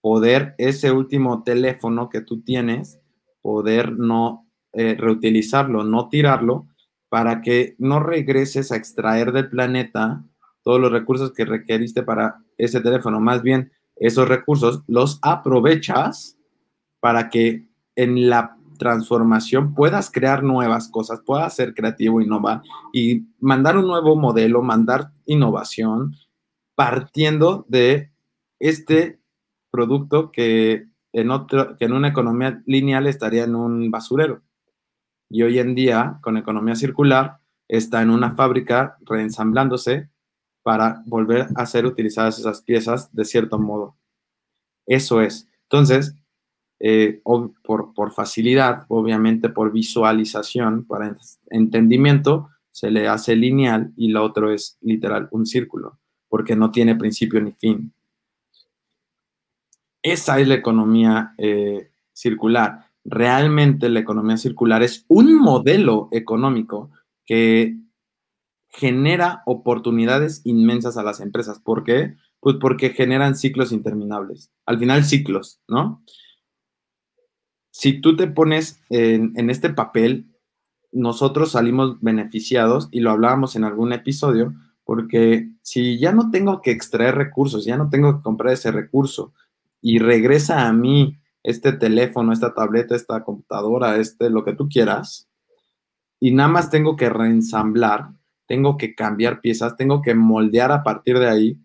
Poder ese último teléfono que tú tienes, poder no eh, reutilizarlo, no tirarlo, para que no regreses a extraer del planeta todos los recursos que requeriste para ese teléfono. Más bien, esos recursos los aprovechas para que en la transformación puedas crear nuevas cosas, puedas ser creativo, innovar y mandar un nuevo modelo, mandar innovación partiendo de este producto que en, otro, que en una economía lineal estaría en un basurero. Y hoy en día, con economía circular, está en una fábrica reensamblándose para volver a ser utilizadas esas piezas de cierto modo. Eso es. Entonces, eh, por, por, facilidad, obviamente por visualización, para entendimiento, se le hace lineal y lo otro es literal, un círculo, porque no tiene principio ni fin. Esa es la economía eh, circular. Realmente la economía circular es un modelo económico que genera oportunidades inmensas a las empresas. ¿Por qué? Pues porque generan ciclos interminables. Al final, ciclos, ¿no? Si tú te pones en, este papel, nosotros salimos beneficiados y lo hablábamos en algún episodio, porque si ya no tengo que extraer recursos, ya no tengo que comprar ese recurso y regresa a mí este teléfono, esta tableta, esta computadora, este, lo que tú quieras, y nada más tengo que reensamblar, tengo que cambiar piezas, tengo que moldear a partir de ahí,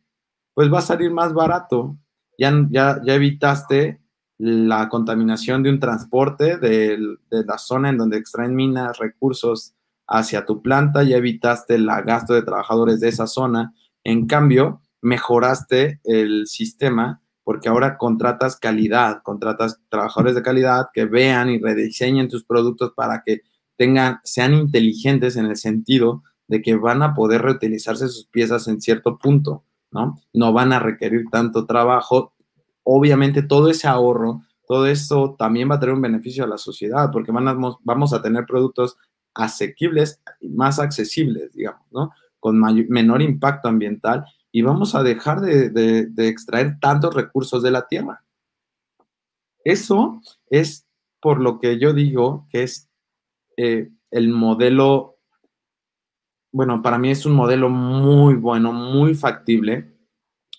pues va a salir más barato. Ya, ya, ya evitaste la contaminación de un transporte de, de, la zona en donde extraen minas, recursos hacia tu planta, ya evitaste el gasto de trabajadores de esa zona. En cambio, mejoraste el sistema porque ahora contratas calidad, contratas trabajadores de calidad que vean y rediseñen tus productos para que tengan, sean inteligentes en el sentido de que van a poder reutilizarse sus piezas en cierto punto, ¿no? No van a requerir tanto trabajo. Obviamente todo ese ahorro, todo eso también va a tener un beneficio a la sociedad porque van vamos a tener productos asequibles, más accesibles, digamos, ¿no? Con menor impacto ambiental y vamos a dejar de, extraer tantos recursos de la tierra. Eso es por lo que yo digo que es eh, el modelo bueno, para mí es un modelo muy bueno, muy factible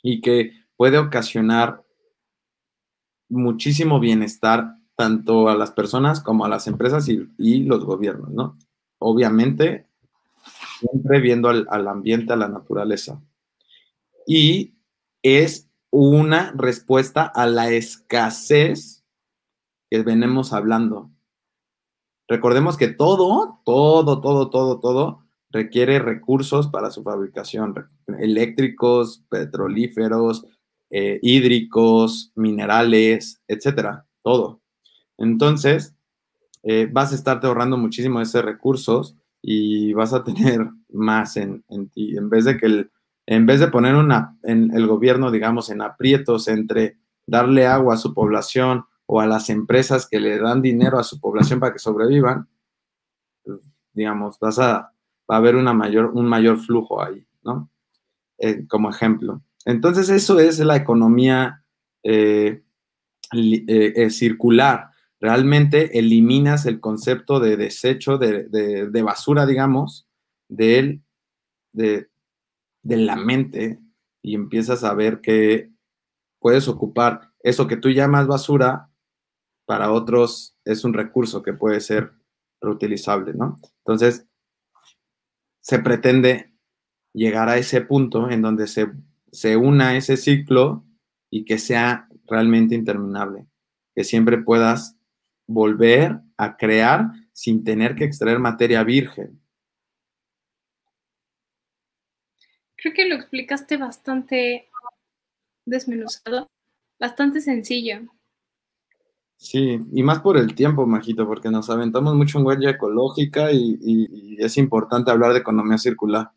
y que puede ocasionar muchísimo bienestar tanto a las personas como a las empresas y, los gobiernos, ¿no? Obviamente, siempre viendo al, al ambiente, a la naturaleza. Y es una respuesta a la escasez que venimos hablando. Recordemos que todo, todo, todo, todo, todo requiere recursos para su fabricación, eléctricos, petrolíferos, eh, hídricos, minerales, etcétera, todo. Entonces, eh, vas a estarte ahorrando muchísimo de esos recursos y vas a tener más en, ti. En vez de que el, en vez de poner una, en el gobierno, digamos, en aprietos entre darle agua a su población o a las empresas que le dan dinero a su población para que sobrevivan, digamos, vas a, va a haber una mayor, un mayor flujo ahí, ¿no? Eh, como ejemplo. Entonces, eso es la economía eh, eh, circular. Realmente eliminas el concepto de desecho, de, basura, digamos, de, de, de la mente y empiezas a ver que puedes ocupar eso que tú llamas basura, para otros es un recurso que puede ser reutilizable, ¿no? Entonces, se pretende llegar a ese punto en donde se, se una ese ciclo y que sea realmente interminable, que siempre puedas volver a crear sin tener que extraer materia virgen. Creo que lo explicaste bastante desmenuzado, bastante sencillo. Sí, y más por el tiempo, Majito, porque nos aventamos mucho en huella ecológica y, es importante hablar de economía circular.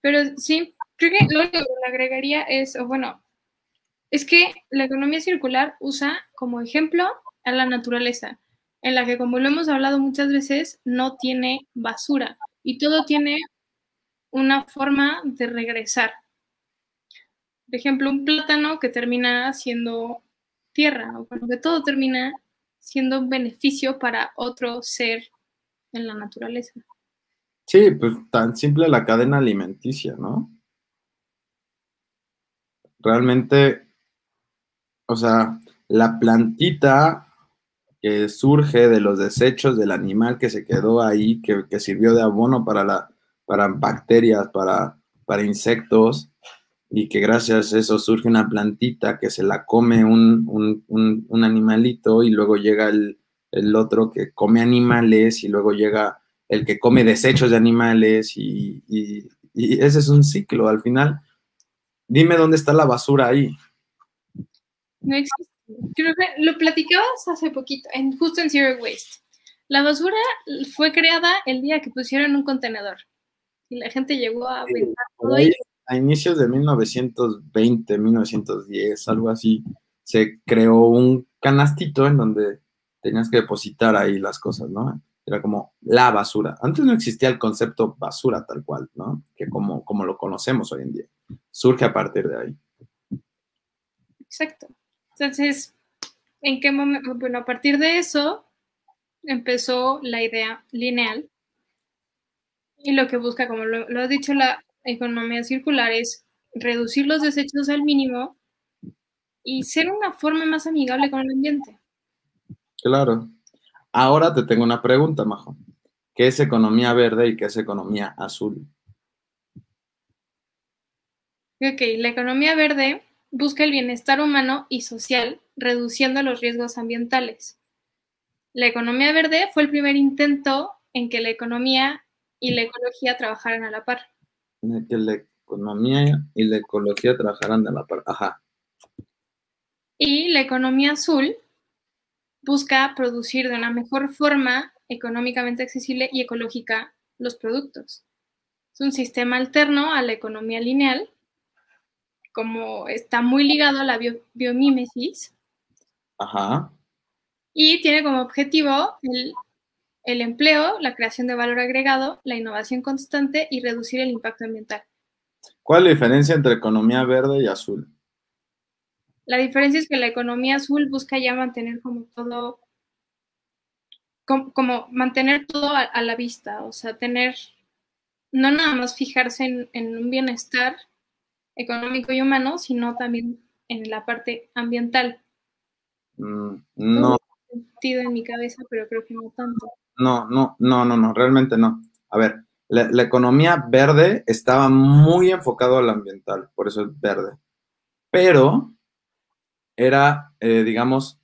Pero sí, creo que lo que le agregaría es, o bueno, es que la economía circular usa como ejemplo a la naturaleza, en la que, como lo hemos hablado muchas veces, no tiene basura y todo tiene una forma de regresar. Por ejemplo, un plátano que termina siendo tierra, o bueno, que todo termina siendo un beneficio para otro ser en la naturaleza. Sí, pues tan simple la cadena alimenticia, ¿no? Realmente, o sea, la plantita que surge de los desechos del animal que se quedó ahí, que, sirvió de abono para, la, para bacterias, para, para insectos, y que gracias a eso surge una plantita que se la come un, animalito y luego llega el, otro que come animales y luego llega el que come desechos de animales y, ese es un ciclo al final. Dime dónde está la basura ahí. No existe. Creo que lo platicabas hace poquito, en, justo en Zero Waste. La basura fue creada el día que pusieron un contenedor y la gente llegó a aventar todo a inicios de 1920, 1910, algo así, se creó un canastito en donde tenías que depositar ahí las cosas, ¿no? Era como la basura. Antes no existía el concepto basura tal cual, ¿no? Que como, como lo conocemos hoy en día. Surge a partir de ahí. Exacto. Entonces, ¿en qué momento? Bueno, a partir de eso empezó la idea lineal y lo que busca, como lo, lo ha dicho la economía circular es reducir los desechos al mínimo y ser una forma más amigable con el ambiente. Claro. Ahora te tengo una pregunta, Majo. ¿Qué es economía verde y qué es economía azul? Ok, la economía verde busca el bienestar humano y social, reduciendo los riesgos ambientales. La economía verde fue el primer intento en que la economía y la ecología trabajaran a la par que la economía y la ecología trabajarán de la par. Ajá. Y la economía azul busca producir de una mejor forma, económicamente accesible y ecológica los productos. Es un sistema alterno a la economía lineal, como está muy ligado a la biomímesis. Ajá. Y tiene como objetivo el el empleo, la creación de valor agregado, la innovación constante y reducir el impacto ambiental. ¿Cuál es la diferencia entre economía verde y azul? La diferencia es que la economía azul busca ya mantener como todo, como, mantener todo a, la vista, o sea, tener, no nada más fijarse en, un bienestar económico y humano, sino también en la parte ambiental. Mm, no. sentido en mi cabeza, pero creo que no tanto no, no, no, no, no, realmente no. A ver, la, economía verde estaba muy enfocado al ambiental, por eso es verde. Pero era, eh, digamos,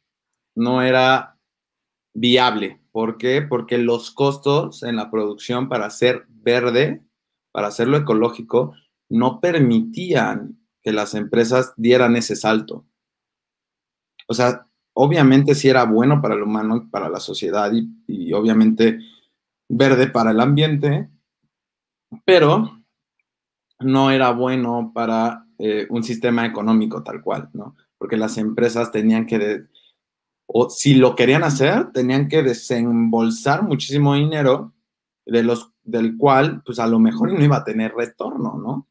no era viable, ¿Por qué? Porque los costos en la producción para hacer verde, para hacerlo ecológico, no permitían que las empresas dieran ese salto. O sea, obviamente sí era bueno para el humano, para la sociedad y, obviamente verde para el ambiente, pero no era bueno para eh, un sistema económico tal cual, ¿no? Porque las empresas tenían que o si lo querían hacer, tenían que desembolsar muchísimo dinero de los, del cual, pues a lo mejor no iba a tener retorno, ¿no?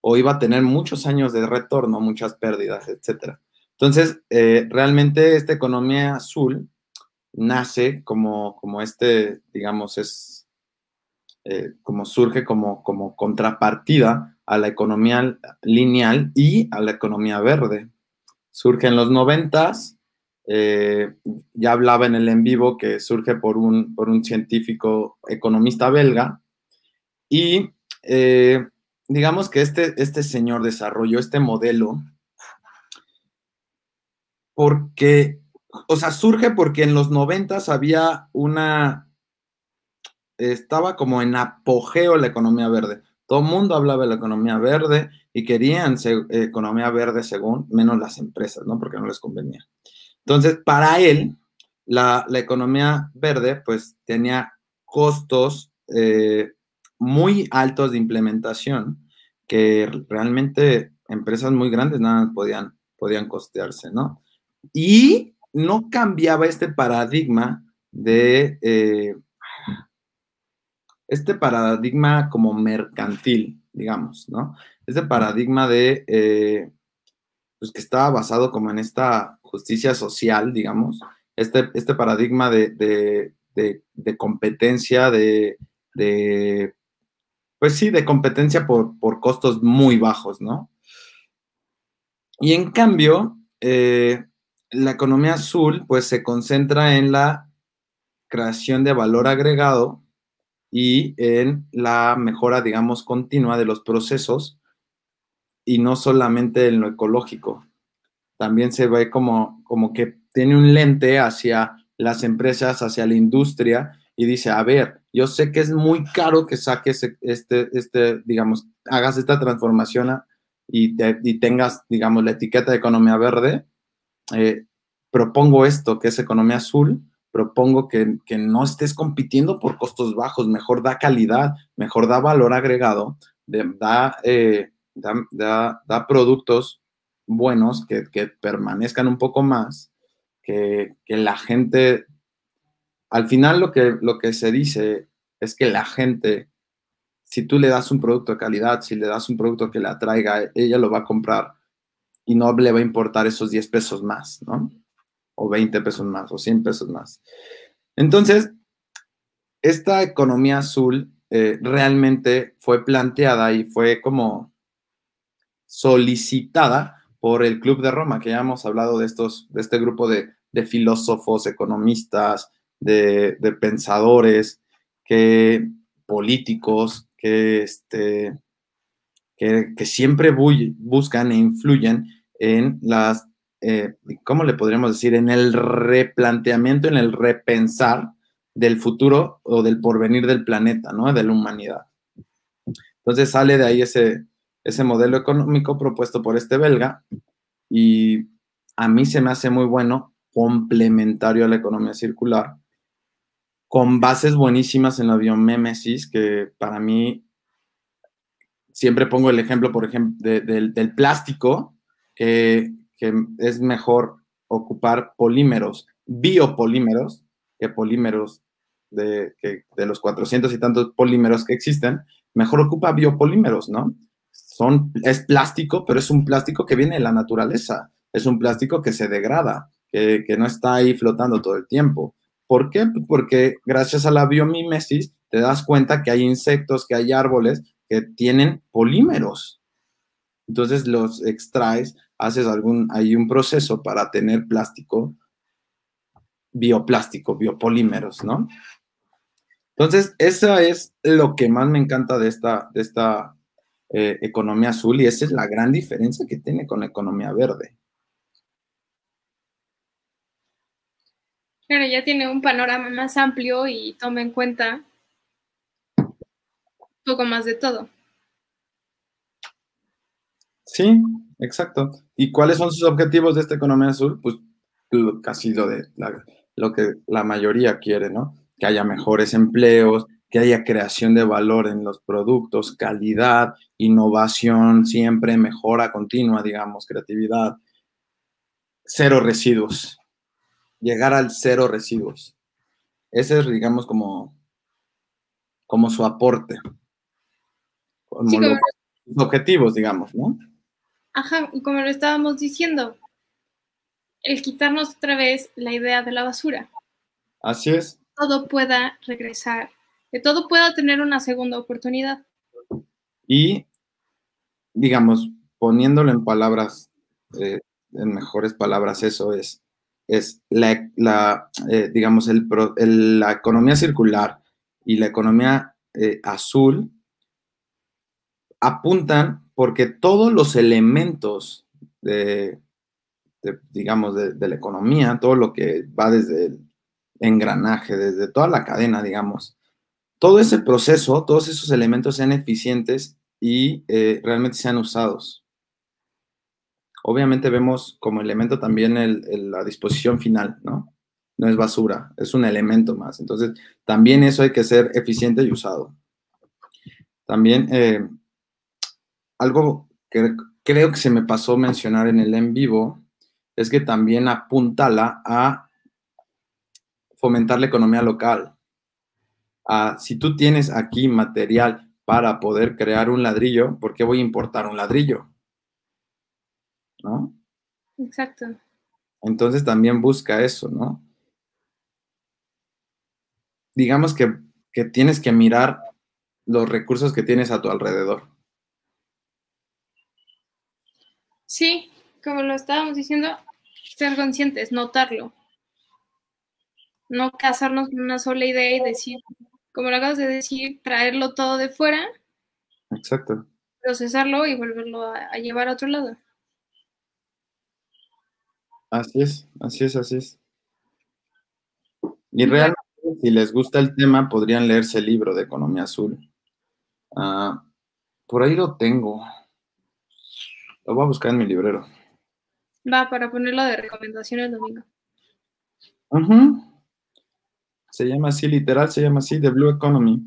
O iba a tener muchos años de retorno, muchas pérdidas, etcétera. Entonces, eh, realmente esta economía azul nace como, como este, digamos, es eh, como surge como, como contrapartida a la economía lineal y a la economía verde. Surge en los noventas, eh, ya hablaba en el en vivo que surge por un, por un científico economista belga y eh, digamos que este, este señor desarrolló este modelo porque, o sea, surge porque en los noventas había una, estaba como en apogeo la economía verde. Todo el mundo hablaba de la economía verde y querían economía verde según, menos las empresas, ¿no? Porque no les convenía. Entonces, para él, la, economía verde, pues tenía costos eh, muy altos de implementación que realmente empresas muy grandes nada más podían, podían costearse, ¿no? Y no cambiaba este paradigma de, eh, este paradigma como mercantil, digamos, ¿no? Este paradigma de, eh, pues que estaba basado como en esta justicia social, digamos, este, este paradigma de, competencia, de, pues sí, de competencia por, costos muy bajos, ¿no? Y en cambio, eh, la economía azul, pues se concentra en la creación de valor agregado y en la mejora, digamos, continua de los procesos y no solamente en lo ecológico también se ve como, como que tiene un lente hacia las empresas, hacia la industria y dice, a ver, yo sé que es muy caro que saques este, este digamos, hagas esta transformación y, tengas, digamos, la etiqueta de economía verde. Eh, propongo esto, que es economía azul, propongo que, no estés compitiendo por costos bajos, mejor da calidad, mejor da valor agregado, eh, da, da, productos buenos, que, permanezcan un poco más, que, la gente, al final lo que, lo que se dice es que la gente, si tú le das un producto de calidad, si le das un producto que la atraiga, ella lo va a comprar y no le va a importar esos 10 pesos más, ¿no? O 20 pesos más, o 100 pesos más. Entonces, esta economía azul eh, realmente fue planteada y fue como solicitada por el Club de Roma, que ya hemos hablado de, estos, de este grupo de, filósofos, economistas, de, pensadores, que, políticos, que, este, que, siempre buscan e influyen en las, eh, ¿cómo le podríamos decir? En el replanteamiento, en el repensar del futuro o del porvenir del planeta, ¿no? De la humanidad. Entonces sale de ahí ese, ese modelo económico propuesto por este belga y a mí se me hace muy bueno, complementario a la economía circular, con bases buenísimas en la biomémesis, que para mí siempre pongo el ejemplo, por ejemplo, del plástico, que, es mejor ocupar polímeros, biopolímeros, que polímeros de, de los 400 y tantos polímeros que existen, mejor ocupa biopolímeros, ¿no? es plástico, pero es un plástico que viene de la naturaleza. Es un plástico que se degrada, que, no está ahí flotando todo el tiempo. ¿Por qué? Porque gracias a la biomímesis te das cuenta que hay insectos, que hay árboles que tienen polímeros. Entonces los extraes, haces algún, hay un proceso para tener plástico, bioplástico, biopolímeros, ¿no? Entonces, eso es lo que más me encanta de esta, de esta eh, economía azul y esa es la gran diferencia que tiene con la economía verde. Claro, ya tiene un panorama más amplio y toma en cuenta un poco más de todo. Sí, exacto. ¿Y cuáles son sus objetivos de esta economía azul? Pues casi lo de lo que la mayoría quiere, ¿no? Que haya mejores empleos, que haya creación de valor en los productos, calidad, innovación, siempre mejora continua, digamos, creatividad, cero residuos llegar al cero residuos. Ese es, digamos, como, como su aporte. Como los, objetivos, digamos, ¿no? Ajá, y como lo estábamos diciendo, el quitarnos otra vez la idea de la basura. Así es. Todo pueda regresar, que todo pueda tener una segunda oportunidad. Y, digamos, poniéndolo en palabras, eh, en mejores palabras, eso es, es la, eh, digamos, el, la economía circular y la economía eh, azul apuntan porque todos los elementos de, digamos, la economía, todo lo que va desde el engranaje, desde toda la cadena, digamos, todo ese proceso, todos esos elementos sean eficientes y eh, realmente sean usados. Obviamente vemos como elemento también la disposición final, ¿no? No es basura, es un elemento más. Entonces, también eso hay que ser eficiente y usado. También, eh, algo que creo que se me pasó mencionar en el en vivo es que también apuntala a fomentar la economía local. si tú tienes aquí material para poder crear un ladrillo, ¿por qué voy a importar un ladrillo? ¿no? Exacto. Entonces también busca eso, ¿no? Digamos que, tienes que mirar los recursos que tienes a tu alrededor. Sí, como lo estábamos diciendo, ser conscientes, notarlo. No casarnos con una sola idea y decir, como lo acabas de decir, traerlo todo de fuera. Exacto. Procesarlo y volverlo a llevar a otro lado. Así es, así es, así es. Y realmente, si les gusta el tema, podrían leerse el libro de Economía Azul. Ah, por ahí lo tengo. Lo voy a buscar en mi librero. Va, para ponerlo de recomendación el domingo. Se llama así, literal, se llama así, The Blue Economy.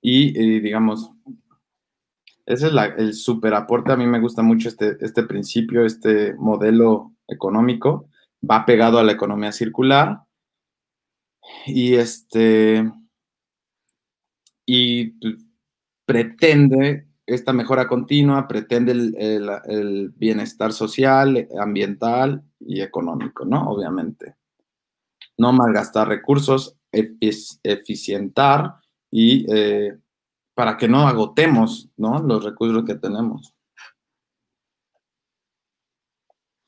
Y, digamos, ese es el super aporte. A mí me gusta mucho este, este principio, este modelo económico. Va pegado a la economía circular. Y este. Y pretende esta mejora continua, pretende el, bienestar social, ambiental y económico, ¿no? Obviamente. No malgastar recursos, eficientar y eh, para que no agotemos ¿no? los recursos que tenemos.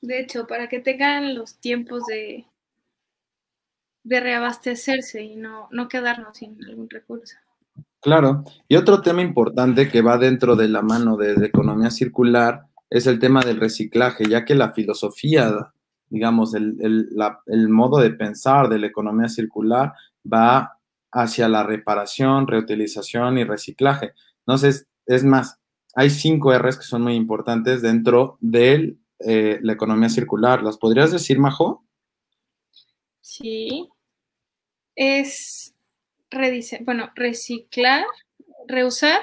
De hecho, para que tengan los tiempos de, de reabastecerse y no, no quedarnos sin algún recurso. Claro, y otro tema importante que va dentro de la mano de, de economía circular es el tema del reciclaje, ya que la filosofía, digamos, el, modo de pensar de la economía circular va hacia la reparación, reutilización y reciclaje. Entonces, es más, hay cinco R's que son muy importantes dentro de eh, la economía circular. ¿Las podrías decir, Majo? Sí. Es bueno, reciclar, reusar.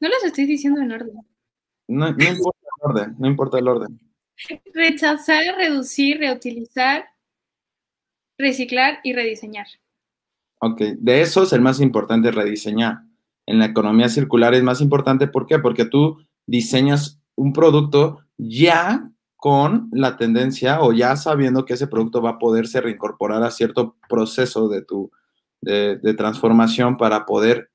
No las estoy diciendo en orden. No, no importa el orden, no importa el orden. Rechazar, reducir, reutilizar, reciclar y rediseñar. Ok, de eso es el más importante rediseñar. En la economía circular es más importante, ¿por qué? Porque tú diseñas un producto ya con la tendencia o ya sabiendo que ese producto va a poderse reincorporar a cierto proceso de tu de, transformación para poder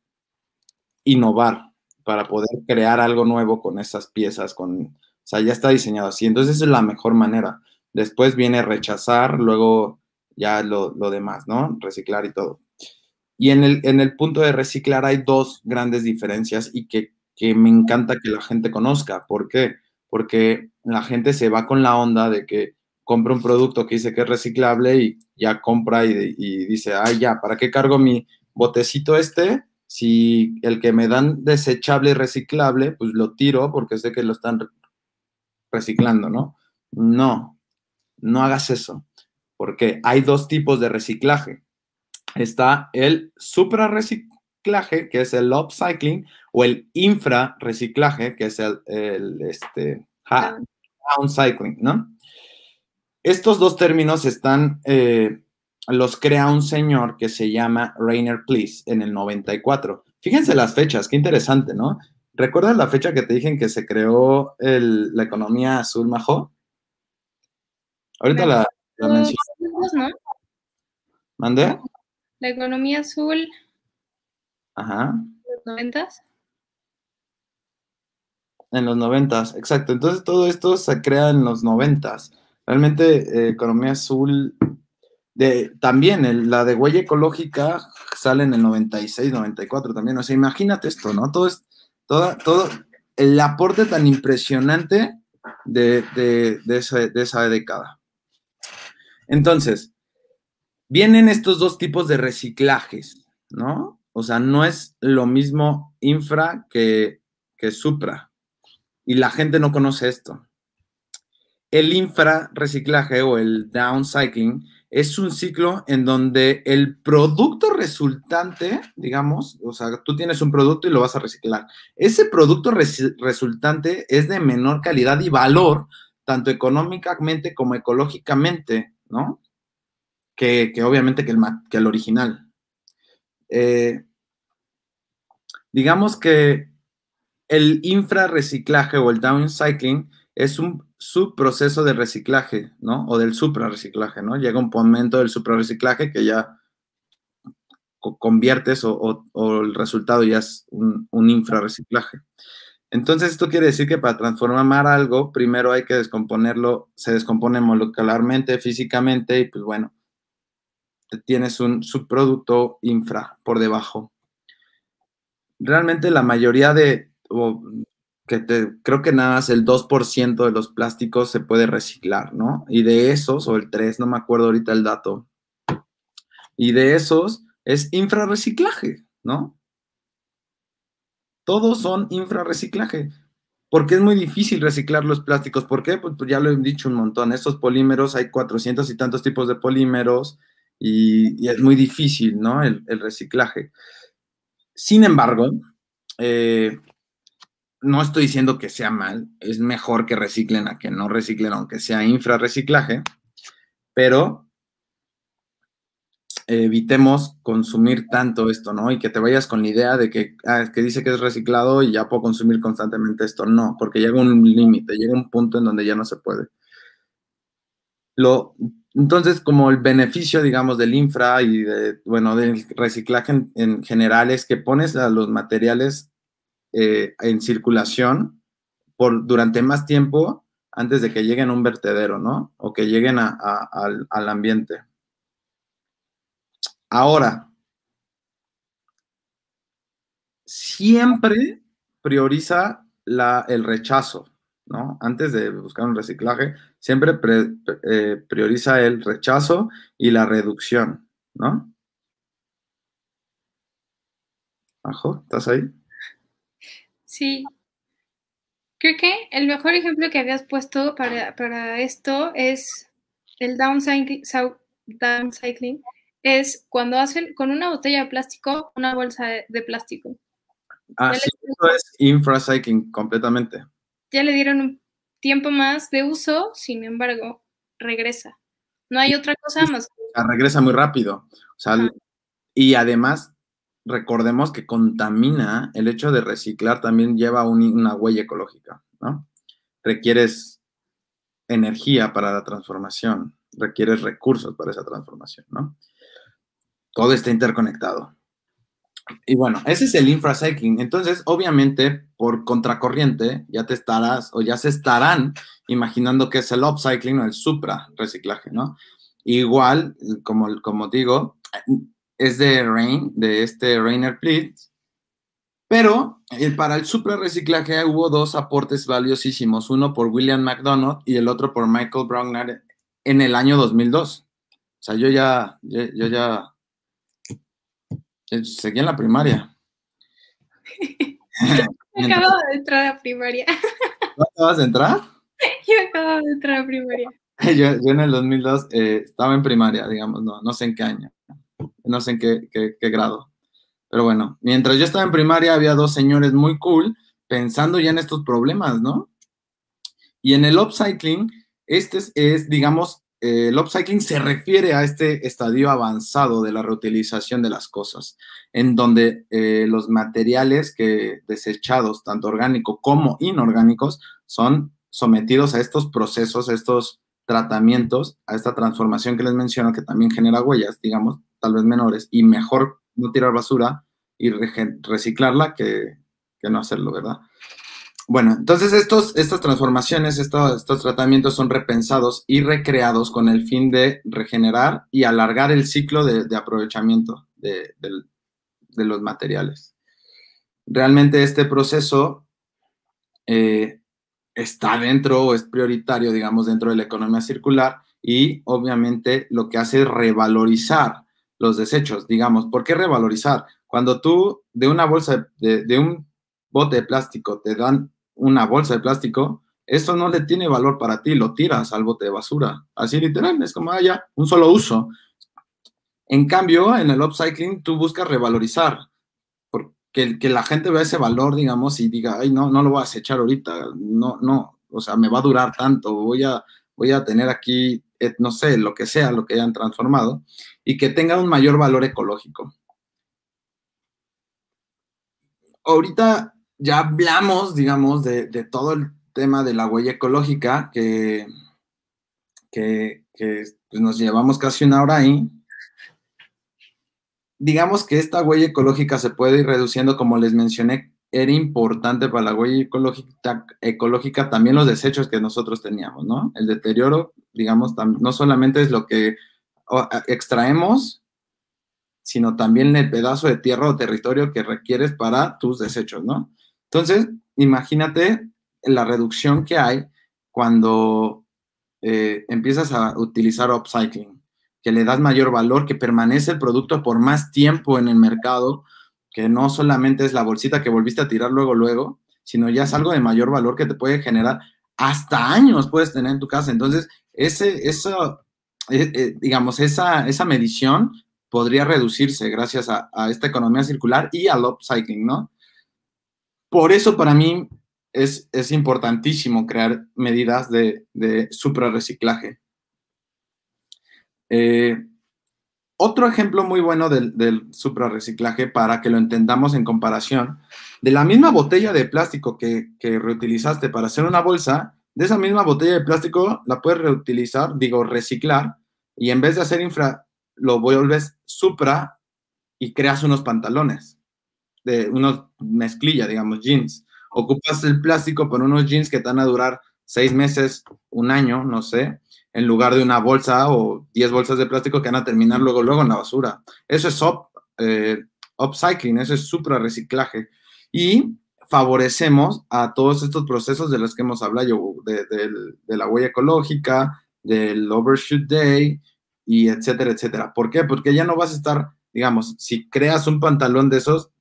innovar, para poder crear algo nuevo con esas piezas, con, o sea, ya está diseñado así. Entonces, esa es la mejor manera. Después viene rechazar, luego ya lo, demás, ¿no? Reciclar y todo. Y en el, en el punto de reciclar hay dos grandes diferencias y que, me encanta que la gente conozca. ¿Por qué? Porque la gente se va con la onda de que compra un producto que dice que es reciclable y ya compra y, dice, ay, ya, ¿para qué cargo mi botecito este? Si el que me dan desechable y reciclable, pues lo tiro porque sé que lo están reciclando, ¿no? No, no hagas eso, porque hay dos tipos de reciclaje. Está el supra reciclaje, que es el upcycling, o el infra reciclaje, que es el, el este, downcycling, ¿no? Estos dos términos están, eh, los crea un señor que se llama Rainer Please en el 94. Fíjense las fechas, qué interesante, ¿no? ¿Recuerdas la fecha que te dije en que se creó la economía azul majo? Ahorita la, la menciono. ¿Mande? La economía azul. Ajá. ¿Los noventas? En los noventas, exacto. Entonces todo esto se crea en los noventas. Realmente, eh, economía azul, de, también la de huella ecológica sale en el 96, 94 también. O sea, imagínate esto, ¿no? Todo es, todo, todo el aporte tan impresionante de, de, esa, década. Entonces, vienen estos dos tipos de reciclajes, ¿no? O sea, no es lo mismo infra que, que supra. Y la gente no conoce esto. El infrarreciclaje o el downcycling es un ciclo en donde el producto resultante, digamos, o sea, tú tienes un producto y lo vas a reciclar. Ese producto resultante es de menor calidad y valor, tanto económicamente como ecológicamente, ¿no? Que, obviamente que el, que el original. Eh, digamos que el infrarreciclaje o el downcycling es un subproceso de reciclaje, ¿no? O del suprarreciclaje, ¿no? Llega un momento del suprarreciclaje que ya conviertes o, el resultado ya es un, un infrarreciclaje. Entonces, esto quiere decir que para transformar algo, primero hay que descomponerlo, se descompone molecularmente, físicamente, y pues bueno, tienes un subproducto infra por debajo. Realmente la mayoría de, que creo que nada más el 2% de los plásticos se puede reciclar, ¿no? Y de esos, o el 3, no me acuerdo ahorita el dato, y de esos es infrarreciclaje, ¿no? Todos son infrarreciclaje. Porque es muy difícil reciclar los plásticos. ¿Por qué? Pues, pues ya lo he dicho un montón. Estos polímeros, hay 400 y tantos tipos de polímeros y, es muy difícil, ¿no? El, el reciclaje. Sin embargo, eh, no estoy diciendo que sea mal, es mejor que reciclen a que no reciclen, aunque sea infrarreciclaje, pero evitemos consumir tanto esto, ¿no? Y que te vayas con la idea de que, ah, que dice que es reciclado y ya puedo consumir constantemente esto. No, porque llega un límite, llega un punto en donde ya no se puede. Lo, entonces, como el beneficio, digamos, del infra y de, bueno, del reciclaje en, en general es que pones a los materiales eh, en circulación por, durante más tiempo antes de que lleguen a un vertedero, ¿no? O que lleguen al, ambiente. Ahora, siempre prioriza la, el rechazo, ¿no? Antes de buscar un reciclaje, siempre eh, prioriza el rechazo y la reducción, ¿no? Ajo, ¿estás ahí? Sí. Creo que el mejor ejemplo que habías puesto para, esto es el downcycling, downcycling, es cuando hacen con una botella de plástico una bolsa de, plástico. Ah, sí, eso es infracycling completamente. Ya le dieron un tiempo más de uso, sin embargo, regresa. No hay otra cosa más. regresa muy rápido. O sea, y además recordemos que contamina, el hecho de reciclar también lleva una huella ecológica, ¿no? Requieres energía para la transformación, requieres recursos para esa transformación, ¿no? Todo está interconectado. Y bueno, ese es el infracycling. Entonces, obviamente, por contracorriente, ya te estarás o ya se estarán imaginando que es el upcycling o el supra reciclaje, ¿no? Igual, como, como digo, es de Rain, de este Rainer Please. Pero eh, para el reciclaje hubo dos aportes valiosísimos, uno por William McDonough y el otro por Michael Brognar en el año 2002. O sea, yo ya, yo, ya, seguí en la primaria. acababa de entrar a primaria. ¿No acabas de entrar? Yo acababa de entrar a primaria. Yo, en el 2002 eh, estaba en primaria, digamos, no, no sé en qué año, no sé en qué, grado. Pero bueno, mientras yo estaba en primaria había dos señores muy cool pensando ya en estos problemas, ¿no? Y en el upcycling, este es, digamos, eh, el upcycling se refiere a este estadio avanzado de la reutilización de las cosas, en donde eh, los materiales que desechados, tanto orgánicos como inorgánicos, son sometidos a estos procesos, a estos tratamientos, a esta transformación que les menciono, que también genera huellas, digamos, tal vez menores, y mejor no tirar basura y reciclarla que, no hacerlo, ¿verdad? Bueno, entonces estas transformaciones, estos, tratamientos son repensados y recreados con el fin de regenerar y alargar el ciclo de, aprovechamiento de, los materiales. Realmente este proceso eh, está dentro o es prioritario, digamos, dentro de la economía circular y obviamente lo que hace es revalorizar los desechos, digamos. ¿Por qué revalorizar? Cuando tú de una bolsa, de, un bote de plástico te dan una bolsa de plástico, esto no le tiene valor para ti, lo tiras al bote de basura. Así literal, es como, ah, un solo uso. En cambio, en el upcycling tú buscas revalorizar, porque que la gente vea ese valor, digamos, y diga, ay, no, no lo voy a acechar ahorita, no, no, o sea, me va a durar tanto, voy a, voy a tener aquí, eh, no sé, lo que sea, lo que hayan transformado, y que tenga un mayor valor ecológico. Ahorita ya hablamos, digamos, de, todo el tema de la huella ecológica, que, que, pues, nos llevamos casi una hora ahí. Digamos que esta huella ecológica se puede ir reduciendo, como les mencioné, era importante para la huella ecológica, ecológica también los desechos que nosotros teníamos, ¿no? El deterioro, digamos, no solamente es lo que extraemos, sino también el pedazo de tierra o territorio que requieres para tus desechos, ¿no? Entonces, imagínate la reducción que hay cuando eh, empiezas a utilizar upcycling, que le das mayor valor, que permanece el producto por más tiempo en el mercado, que no solamente es la bolsita que volviste a tirar luego, luego, sino ya es algo de mayor valor que te puede generar hasta años puedes tener en tu casa. Entonces, ese, eso, eh, eh, digamos, esa, esa medición podría reducirse gracias a, esta economía circular y al upcycling, ¿no? Por eso para mí es, es importantísimo crear medidas de, de suprarreciclaje. Eh, otro ejemplo muy bueno del, del suprarreciclaje para que lo entendamos en comparación, de la misma botella de plástico que, que, reutilizaste para hacer una bolsa, de esa misma botella de plástico la puedes reutilizar, digo, reciclar, y en vez de hacer infra, lo vuelves supra y creas unos pantalones de unos mezclilla, digamos, jeans. Ocupas el plástico por unos jeans que te van a durar seis meses, un año, no sé, en lugar de una bolsa o diez bolsas de plástico que van a terminar luego, luego en la basura. Eso es eh, upcycling, eso es supra reciclaje. Y favorecemos a todos estos procesos de los que hemos hablado, de, de la huella ecológica, del overshoot day, y etcétera, etcétera. ¿Por qué? Porque ya no vas a estar, digamos, si creas un pantalón de esos,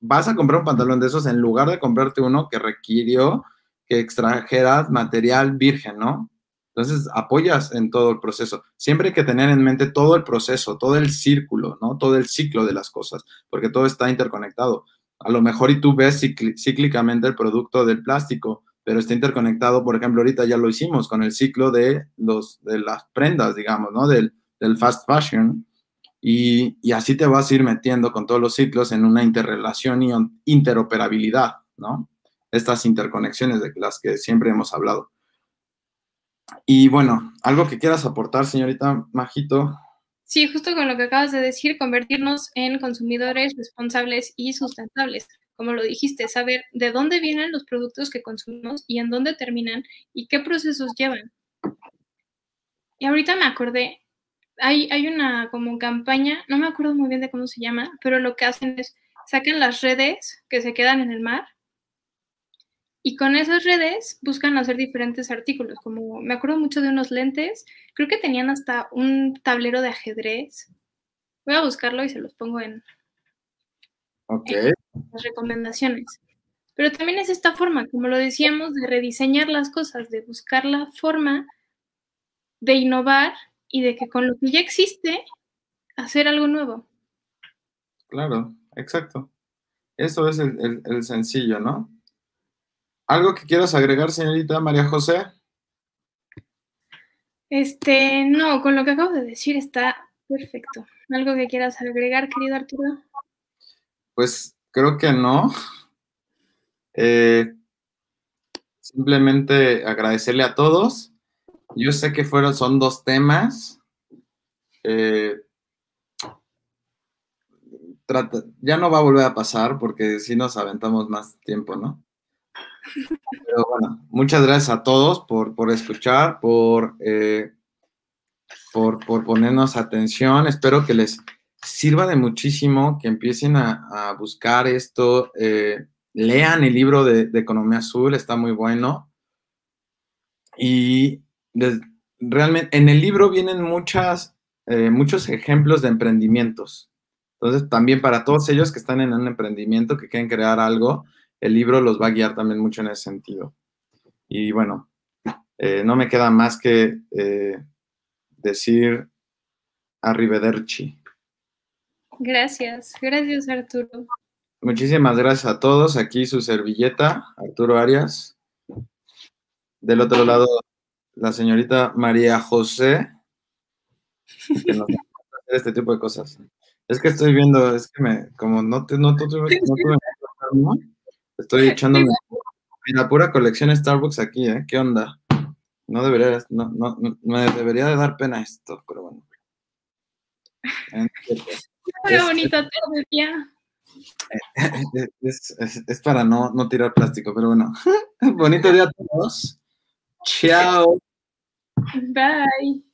vas a comprar un pantalón de esos en lugar de comprarte uno que requirió que extrajeras material virgen, ¿no? Entonces, apoyas en todo el proceso. Siempre hay que tener en mente todo el proceso, todo el círculo, ¿no? Todo el ciclo de las cosas, porque todo está interconectado. A lo mejor y tú ves cíclicamente el producto del plástico, pero está interconectado, por ejemplo, ahorita ya lo hicimos con el ciclo de, los, de las prendas, digamos, ¿no? Del, del fast fashion, y, así te vas a ir metiendo con todos los ciclos en una interrelación y interoperabilidad, ¿no? Estas interconexiones de las que siempre hemos hablado. Y bueno, algo que quieras aportar, señorita Majito. Sí, justo con lo que acabas de decir, convertirnos en consumidores responsables y sustentables. Como lo dijiste, saber de dónde vienen los productos que consumimos y en dónde terminan y qué procesos llevan. Y ahorita me acordé, hay, una como campaña, no me acuerdo muy bien de cómo se llama, pero lo que hacen es sacan las redes que se quedan en el mar Y con esas redes buscan hacer diferentes artículos, como me acuerdo mucho de unos lentes, creo que tenían hasta un tablero de ajedrez. Voy a buscarlo y se los pongo en, okay. las recomendaciones. Pero también es esta forma, como lo decíamos, de rediseñar las cosas, de buscar la forma de innovar y de que con lo que ya existe, hacer algo nuevo. Claro, exacto. Eso es el, el sencillo, ¿no? ¿Algo que quieras agregar, señorita María José? Este, no, con lo que acabo de decir está perfecto. ¿Algo que quieras agregar, querido Arturo? Pues creo que no. Eh, simplemente agradecerle a todos. Yo sé que fueron, son dos temas. Eh, ya no va a volver a pasar porque si nos aventamos más tiempo, ¿no? Pero bueno, muchas gracias a todos por, por escuchar, por, eh, por, por, ponernos atención. Espero que les sirva de muchísimo, que empiecen a, buscar esto. Eh, lean el libro de, Economía Azul, está muy bueno. Y realmente en el libro vienen muchas, eh, muchos ejemplos de emprendimientos. Entonces, también para todos ellos que están en un emprendimiento, que quieren crear algo, el libro los va a guiar también mucho en ese sentido. Y bueno, eh, no me queda más que eh, decir arrivederci. Gracias, gracias Arturo. Muchísimas gracias a todos. Aquí su servilleta, Arturo Arias. Del otro lado, la señorita María José, que nos hacer este tipo de cosas. Es que estoy viendo, es que me, como no, te, no, tuve, no Estoy echándome la pura colección Starbucks aquí, ¿eh? ¿Qué onda? No debería, no, no, me debería de dar pena esto, pero bueno. Qué bonita tarde, tía. Es, es, para no, no tirar plástico, pero bueno. Bonito día a todos. Chao. Bye.